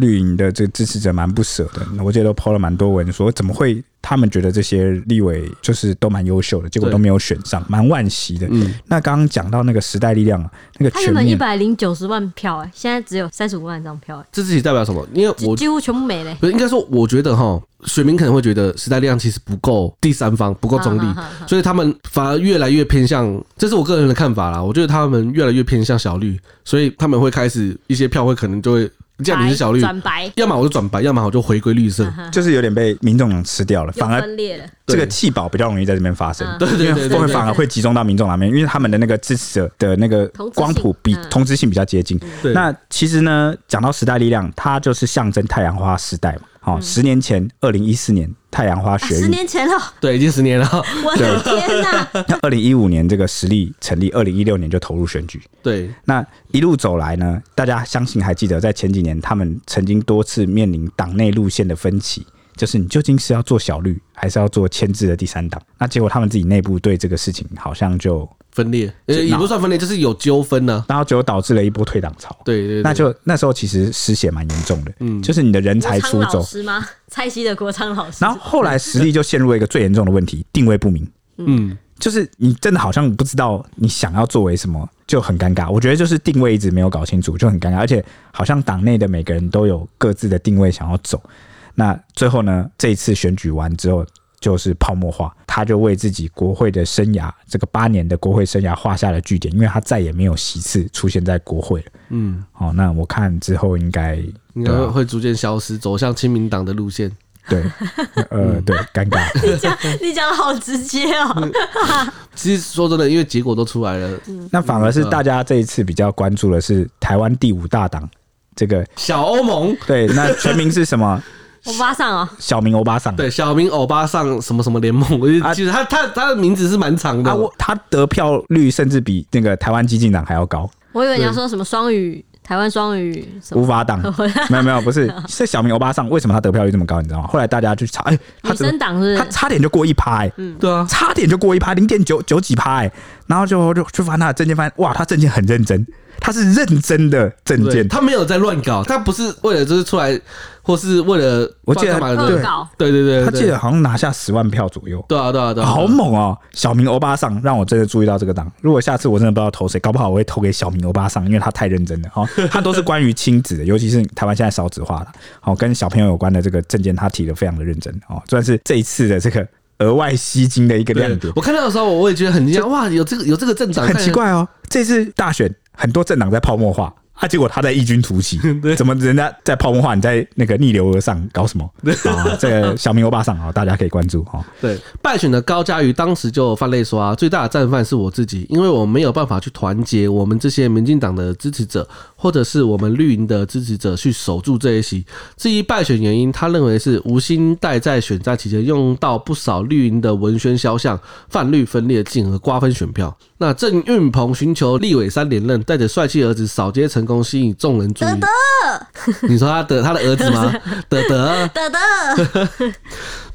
绿营的这个支持者蛮不舍的，我记得都 po 了蛮多文，说怎么会他们觉得这些立委就是都蛮优秀的，结果都没有选上，蛮惋惜的。嗯，那刚刚讲到那个时代力量，那个他原本一百零九十万票，哎，现在只有三十五万张票，这自己代表什么？因为我几乎全部没了。不是，应该说，我觉得哈，选民可能会觉得时代力量其实不够第三方，不够中立，所以他们反而越来越偏向，这是我个人的看法啦。我觉得他们越来越偏向小绿，所以他们会开始一些票会可能就会。这样你是小绿转白，要么我就转白，要么我就回归绿色，就是有点被民众党吃掉了，反而这个气保比较容易在这边发生，对对对，会反而会集中到民众那边，因为他们的那个支持者的那个光谱比同质性比较接近。那其实呢，讲到时代力量，它就是象征太阳花时代嘛。好，十年前，二零一四年太阳花学运，十年前了，对，已经十年了。我的天哪！那二零一五年这个实力成立，二零一六年就投入选举。对，那一路走来呢，大家相信还记得，在前几年他们曾经多次面临党内路线的分歧。就是你究竟是要做小绿，还是要做牵制的第三党？那结果他们自己内部对这个事情好像就分裂，也不算分裂，就是有纠纷呢。然后就导致了一波退党潮。对，对对，那就那时候其实失血蛮严重的。嗯，就是你的人才出走。是吗？蔡西的国昌老师。然后后来实力就陷入了一个最严重的问题，定位不明。嗯，就是你真的好像不知道你想要作为什么，就很尴尬。我觉得就是定位一直没有搞清楚，就很尴尬。而且好像党内的每个人都有各自的定位想要走。那最后呢？这一次选举完之后，就是泡沫化，他就为自己国会的生涯，这个八年的国会生涯画下了句点，因为他再也没有席次出现在国会了。嗯，好，那我看之后应该应该会逐渐消失，走向亲民党的路线。对，呃，对，尴尬。你讲你讲的好直接哦。其实说真的，因为结果都出来了，那反而是大家这一次比较关注的是台湾第五大党这个小欧盟。对，那全名是什么？欧巴桑哦，小明欧巴桑，对，小明欧巴桑什么什么联盟，我觉得其实他他他的名字是蛮长的，他得票率甚至比那个台湾激进党还要高。我以为你要说什么双语，台湾双语无法党，没有没有，不是，是小明欧巴桑，为什么他得票率这么高？你知道吗？后来大家去查，哎，女生党是，他差点就过一趴，哎，嗯，对啊，差点就过一趴，零点九九几趴，哎，然后就就就发现他的证件，发现哇，他证件很认真。他是认真的证件，他没有在乱搞，他不是为了就是出来，或是为了我记得恶搞，对对对，他记得好像拿下十万票左右，对啊对啊对啊，好猛哦！小明欧巴桑让我真的注意到这个党，如果下次我真的不知道投谁，搞不好我会投给小明欧巴桑，因为他太认真了。好，他都是关于亲子的，尤其是台湾现在少子化了，好，跟小朋友有关的这个证件，他提的非常的认真哦，算是这一次的这个额外吸睛的一个亮点。我看到的时候，我也觉得很惊讶，哇，有这个有这个政党，很奇怪哦，这次大选。很多政党在泡沫化，啊，结果他在异军突起，怎么人家在泡沫化，你在那个逆流而上，搞什么？啊，这个小明欧巴上啊，大家可以关注哈。对，败选的高嘉瑜当时就犯泪说啊，最大的战犯是我自己，因为我没有办法去团结我们这些民进党的支持者。或者是我们绿营的支持者去守住这一席。至于败选原因，他认为是吴兴代在选战期间用到不少绿营的文宣肖像，泛绿分裂，进而瓜分选票。那郑运鹏寻求立委三连任，带着帅气儿子扫街成功，吸引众人注意。德德，你说他的他的儿子吗？德德，德德。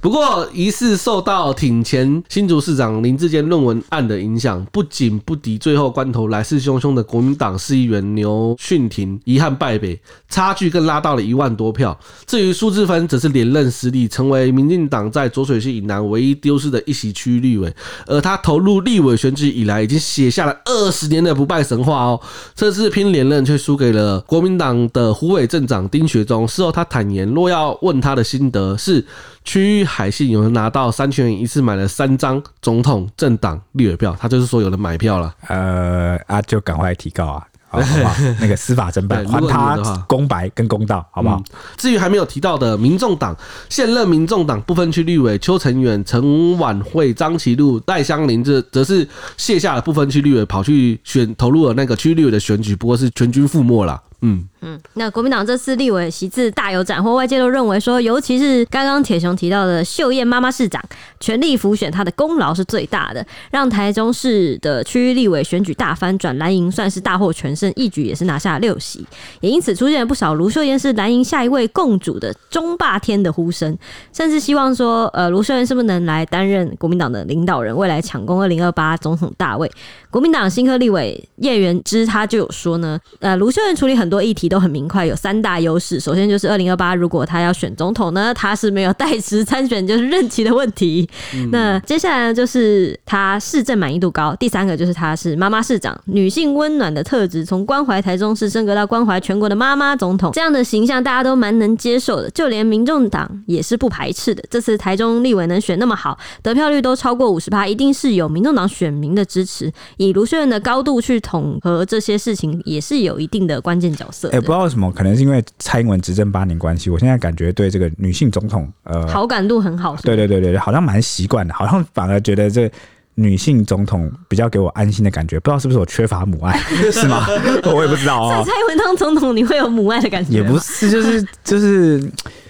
不过，疑似受到挺前新竹市长林志坚论文案的影响，不仅不敌最后关头来势汹汹的国民党市议员牛训廷，遗憾败北，差距更拉到了一万多票。至于苏志芬，则是连任失利，成为民进党在浊水溪以南唯一丢失的一席区域立委。而他投入立委选举以来，已经写下了二十年的不败神话哦。这次拼连任，却输给了国民党的湖北镇长丁学忠。事后他坦言，若要问他的心得，是区域海信有人拿到三千元一次买了三张总统政党立委票，他就是说有人买票了。呃啊，就赶快提高啊！好不好？那个司法侦办，还他公白跟公道，好不好？至于还没有提到的民众党现任民众党不分区立委邱成远、陈婉慧、张其禄、赖香林，这则是卸下了不分区立委，跑去选投入了那个区立委的选举，不过是全军覆没了。嗯。嗯，那国民党这次立委席次大有斩获，外界都认为说，尤其是刚刚铁雄提到的秀燕妈妈市长全力辅选，她的功劳是最大的，让台中市的区域立委选举大翻转，蓝营算是大获全胜，一举也是拿下六席，也因此出现了不少卢秀燕是蓝营下一位共主的中霸天的呼声，甚至希望说，呃，卢秀燕是不是能来担任国民党的领导人，未来抢攻二零二八总统大位？国民党新科立委叶元之他就有说呢，呃，卢秀燕处理很多议题都很明快，有三大优势。首先就是二零二八，如果他要选总统呢，他是没有代持参选，就是任期的问题。嗯、那接下来呢，就是他市政满意度高。第三个就是他是妈妈市长，女性温暖的特质，从关怀台中市升格到关怀全国的妈妈总统，这样的形象大家都蛮能接受的，就连民众党也是不排斥的。这次台中立委能选那么好，得票率都超过五十趴，一定是有民众党选民的支持。以卢秀燕的高度去统合这些事情，也是有一定的关键角色。哎、欸，不知道为什么，可能是因为蔡英文执政八年关系，我现在感觉对这个女性总统，呃，好感度很好。对对对对，好像蛮习惯的，好像反而觉得这女性总统比较给我安心的感觉。不知道是不是我缺乏母爱，是吗？我也不知道哦。蔡英文当总统，你会有母爱的感觉？也不是，就是就是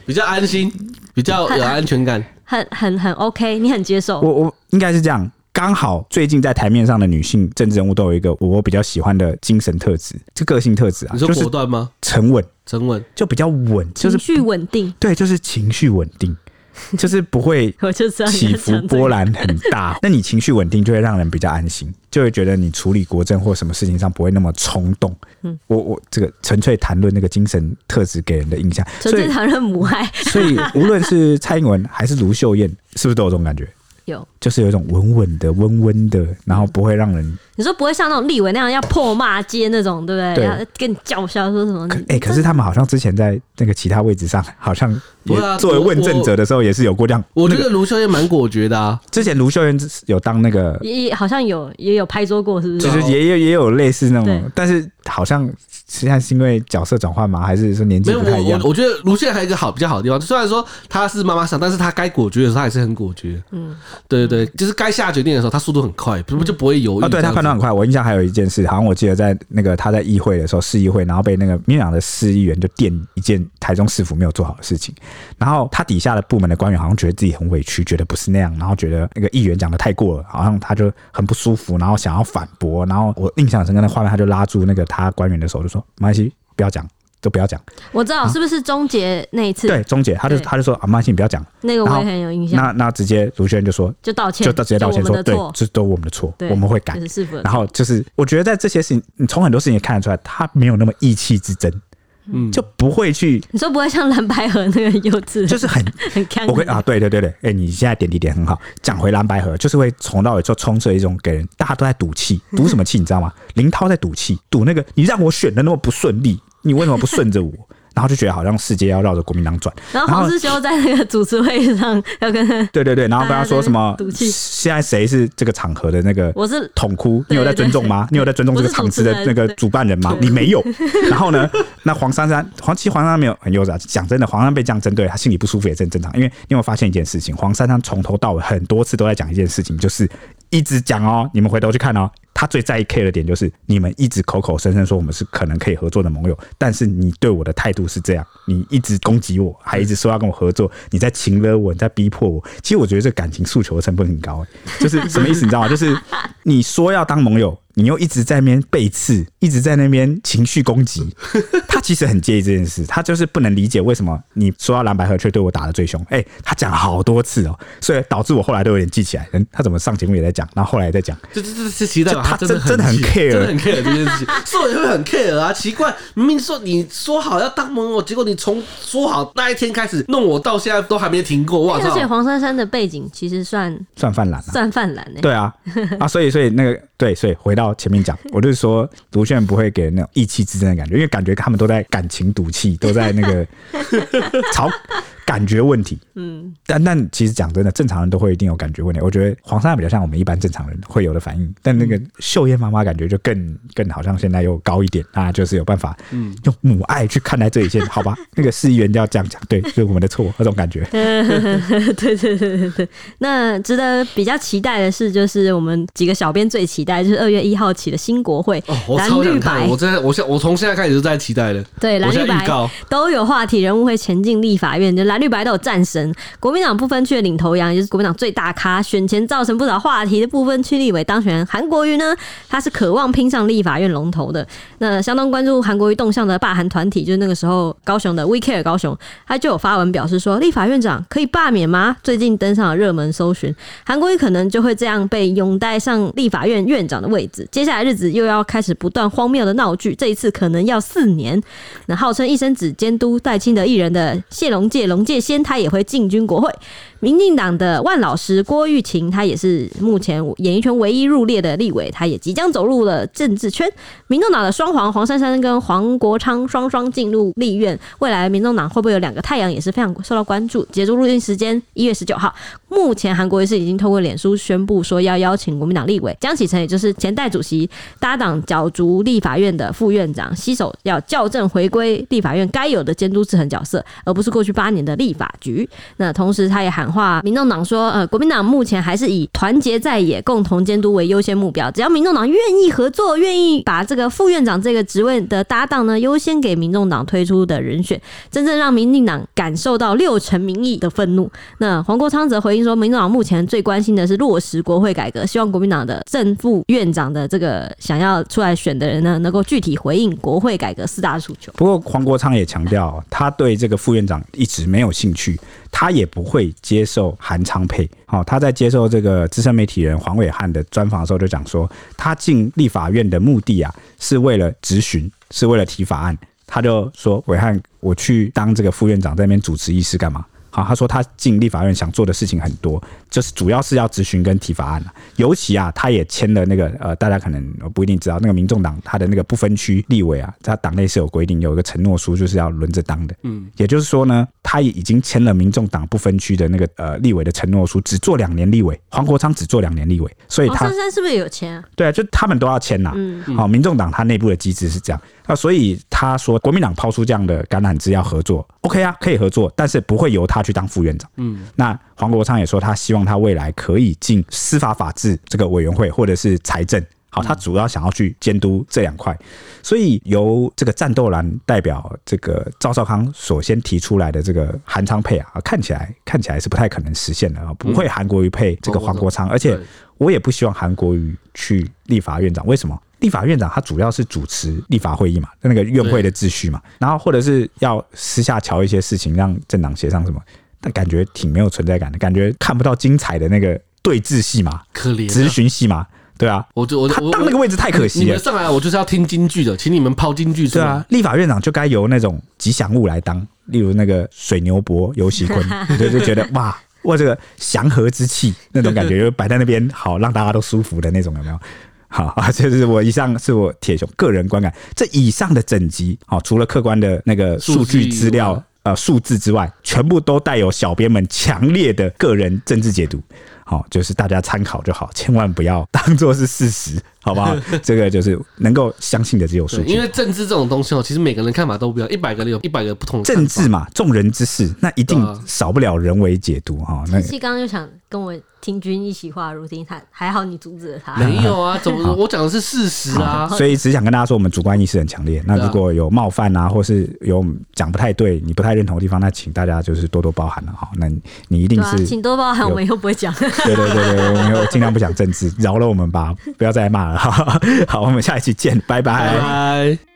比较安心，比较有安全感，很很很，很 OK，你很接受。我我应该是这样。刚好最近在台面上的女性政治人物都有一个我比较喜欢的精神特质，这个性特质啊，你说果断吗？沉稳，沉稳，就比较稳，就是情绪稳定。对，就是情绪稳定，就是不会起伏波澜很大。那你情绪稳定，就会让人比较安心，就会觉得你处理国政或什么事情上不会那么冲动。嗯，我我这个纯粹谈论那个精神特质给人的印象，纯粹谈论母爱。所以无论是蔡英文还是卢秀燕，是不是都有这种感觉？有，就是有一种稳稳的、温温的，然后不会让人。你说不会像那种立委那样要破骂街那种，对不对？对，要跟你叫嚣说什么？哎、欸，可是他们好像之前在那个其他位置上，好像也作为问政者的时候，也是有过这样。我，我觉得卢秀燕蛮果决的啊。之前卢秀燕有当那个，也好像有也有拍桌过，是不是？就是也有也有类似那种，但是好像。实际上是因为角色转换吗？还是说年纪不太一样？我，我觉得卢秀燕还有一个好比较好的地方，虽然说他是妈妈桑，但是他该果决的时候，她还是很果决。嗯，对对对，就是该下决定的时候，他速度很快，不就不会犹豫。啊、哦，对，他判断很快。我印象还有一件事，好像我记得在那个他在议会的时候，市议会，然后被那个民进党的市议员就电一件台中市府没有做好的事情，然后他底下的部门的官员好像觉得自己很委屈，觉得不是那样，然后觉得那个议员讲的太过了，好像他就很不舒服，然后想要反驳，然后我印象深刻的画面，他就拉住那个他官员的手，就说没关系。不要讲，都不要讲。我知道是不是终结那一次？对，终结，他就他就说啊，妈，你不要讲。那个我也很有印象。那那直接卢秀燕就说，就道歉，就直接道歉说，对，这都我们的错，我们会改。然后就是，我觉得在这些事情，你从很多事情也看得出来，他没有那么意气之争，嗯，就不会去。你说不会像蓝白河那个幼稚，就是很很看。我会啊，对对对对，哎，你现在点题点很好，讲回蓝白河，就是会从到尾就充斥一种给人大家都在赌气，赌什么气？你知道吗？林涛在赌气，赌那个你让我选的那么不顺利。你为什么不顺着我？然后就觉得好像世界要绕着国民党转。然后黄世修在那个主持会议上 要跟他对对对，然后跟他说什么？现在谁是这个场合的那个？我是统哭，你有在尊重吗？你有在尊重这个场次的那个主办人吗？你没有。然后呢？那黄珊珊，黄其实黄珊珊没有很优质。讲真的，黄珊珊被这样针对，她心里不舒服也是很正常。因为你有没有发现一件事情？黄珊珊从头到尾很多次都在讲一件事情，就是一直讲哦，你们回头去看哦。他最在意 K 的点就是，你们一直口口声声说我们是可能可以合作的盟友，但是你对我的态度是这样，你一直攻击我，还一直说要跟我合作，你在情勒我，你在逼迫我。其实我觉得这感情诉求的成本很高，就是什么意思？你知道吗？就是你说要当盟友。你又一直在那边背刺，一直在那边情绪攻击，他其实很介意这件事，他就是不能理解为什么你说要蓝白合却对我打得最凶。哎、他讲了好多次哦，所以导致我后来都有点记起来。嗯，他怎么上节目也在讲，然后后来也在讲，这这这是期待他真的真的很 care，真的很 care 这件事情，兽人会很 care 啊，奇怪，明明说你说好要当盟友，结果你从说好那一天开始弄我到现在都还没停过，哇！而且黄珊珊的背景其实算算泛蓝，算泛蓝呢。对啊，啊，所以所以那个对，所以回到。前面讲，我就是说，卢炫不会给人那种意气之争的感觉，因为感觉他们都在感情赌气，都在那个 吵感觉问题。嗯，但但其实讲真的，正常人都会一定有感觉问题。我觉得黄珊珊比较像我们一般正常人会有的反应，但那个秀燕妈妈感觉就更更好像现在又高一点啊，就是有办法用母爱去看待这一切，好吧？那个市议员就要这样讲，对，是我们的错，那种感觉。对对对对对。那值得比较期待的是，就是我们几个小编最期待，就是二月一号起的新国会，哦、我超想看，我真的，我现我从现在开始就在期待了。对，蓝绿白都有话题人物会前进立法院，就蓝绿白都有战神，国民党不分区的领头羊，也就是国民党最大咖，选前造成不少话题的不分区立委当选人韩国瑜呢，他是渴望拼上立法院龙头的。那相当关注韩国瑜动向的罢韩团体，就是那个时候高雄的 We Care 高雄，他就有发文表示说，立法院长可以罢免吗？最近登上了热门搜寻，韩国瑜可能就会这样被拥戴上立法院院长的位置。接下来日子又要开始不断荒谬的闹剧，这一次可能要四年。那号称一生只监督赖清德艺人的谢。龙介龙介先，他也会进军国会。民进党的万老师郭玉琴，他也是目前演艺圈唯一入列的立委，他也即将走入了政治圈。民众党的双黄黄珊珊跟黄国昌双双进入立院，未来民众党会不会有两个太阳也是非常受到关注。截止录音时间一月十九号，目前韩国瑜是已经透过脸书宣布说要邀请国民党立委江启臣，就是前代主席搭档角逐立法院的副院长，携手要校正回归立法院该有的监督制衡角色，而不是过去八年的立法局。那同时他也喊。话，民众党说，呃，国民党目前还是以团结在野、共同监督为优先目标。只要民众党愿意合作，愿意把这个副院长这个职位的搭档呢，优先给民众党推出的人选，真正让民进党感受到六成民意的愤怒。那黄国昌则回应说，民众党目前最关心的是落实国会改革，希望国民党的正副院长的这个想要出来选的人呢，能够具体回应国会改革四大诉求。不过黄国昌也强调，他对这个副院长一直没有兴趣。他也不会接受韩昌配。好，他在接受这个资深媒体人黄伟汉的专访的时候就讲说，他进立法院的目的啊，是为了质询，是为了提法案。他就说，伟汉，我去当这个副院长，在那边主持议事干嘛？好，他说他进立法院想做的事情很多，就是主要是要质询跟提法案了。尤其啊，他也签了那个呃，大家可能不一定知道，那个民众党他的那个不分区立委啊，他党内是有规定，有一个承诺书，就是要轮着当的。嗯，也就是说呢，他也已经签了民众党不分区的那个呃立委的承诺书，只做两年立委。黄国昌只做两年立委，所以他黄珊珊是不是有签啊？对啊，就他们都要签呐。嗯，好，民众党他内部的机制是这样。那所以他说，国民党抛出这样的橄榄枝要合作，OK 啊，可以合作，但是不会由他去当副院长。嗯，那黄国昌也说，他希望他未来可以进司法法制这个委员会，或者是财政。好，他主要想要去监督这两块。所以由这个战斗蓝代表这个赵少康所先提出来的这个韩昌配啊，看起来看起来是不太可能实现的啊，不会韩国瑜配这个黄国昌，而且我也不希望韩国瑜去立法院长，为什么？立法院长他主要是主持立法会议嘛，那个院会的秩序嘛，然后或者是要私下乔一些事情，让政党协商什么，但感觉挺没有存在感的，感觉看不到精彩的那个对峙戏嘛，可怜咨询戏嘛，对啊，我就我他当那个位置太可惜了，你们上来我就是要听京剧的，请你们抛京剧出来。对啊，立法院长就该由那种吉祥物来当，例如那个水牛伯游锡堃，就就觉得哇哇这个祥和之气那种感觉，就摆在那边好让大家都舒服的那种，有没有？好 啊，这是我以上是我铁熊个人观感。这以上的整集，好，除了客观的那个数据资料、呃数字之外，全部都带有小编们强烈的个人政治解读。好，就是大家参考就好，千万不要当做是事实，好不好？这个就是能够相信的只有数据。因为政治这种东西哦，其实每个人看法都不一样，一百个人有一百个不同的政治嘛，众人之事，那一定少不了人为解读哈。那七刚刚就想跟我听君一席话，如听他，还好你阻止了他。没有啊，怎么我讲的是事实啊？所以只想跟大家说，我们主观意识很强烈。那如果有冒犯啊，或是有讲不太对、你不太认同的地方，那请大家就是多多包涵了哈。那你一定是请多包涵，我们以后不会讲。对对对对，我们以后尽量不讲政治，饶了我们吧，不要再骂了。好，好我们下一期见，拜拜。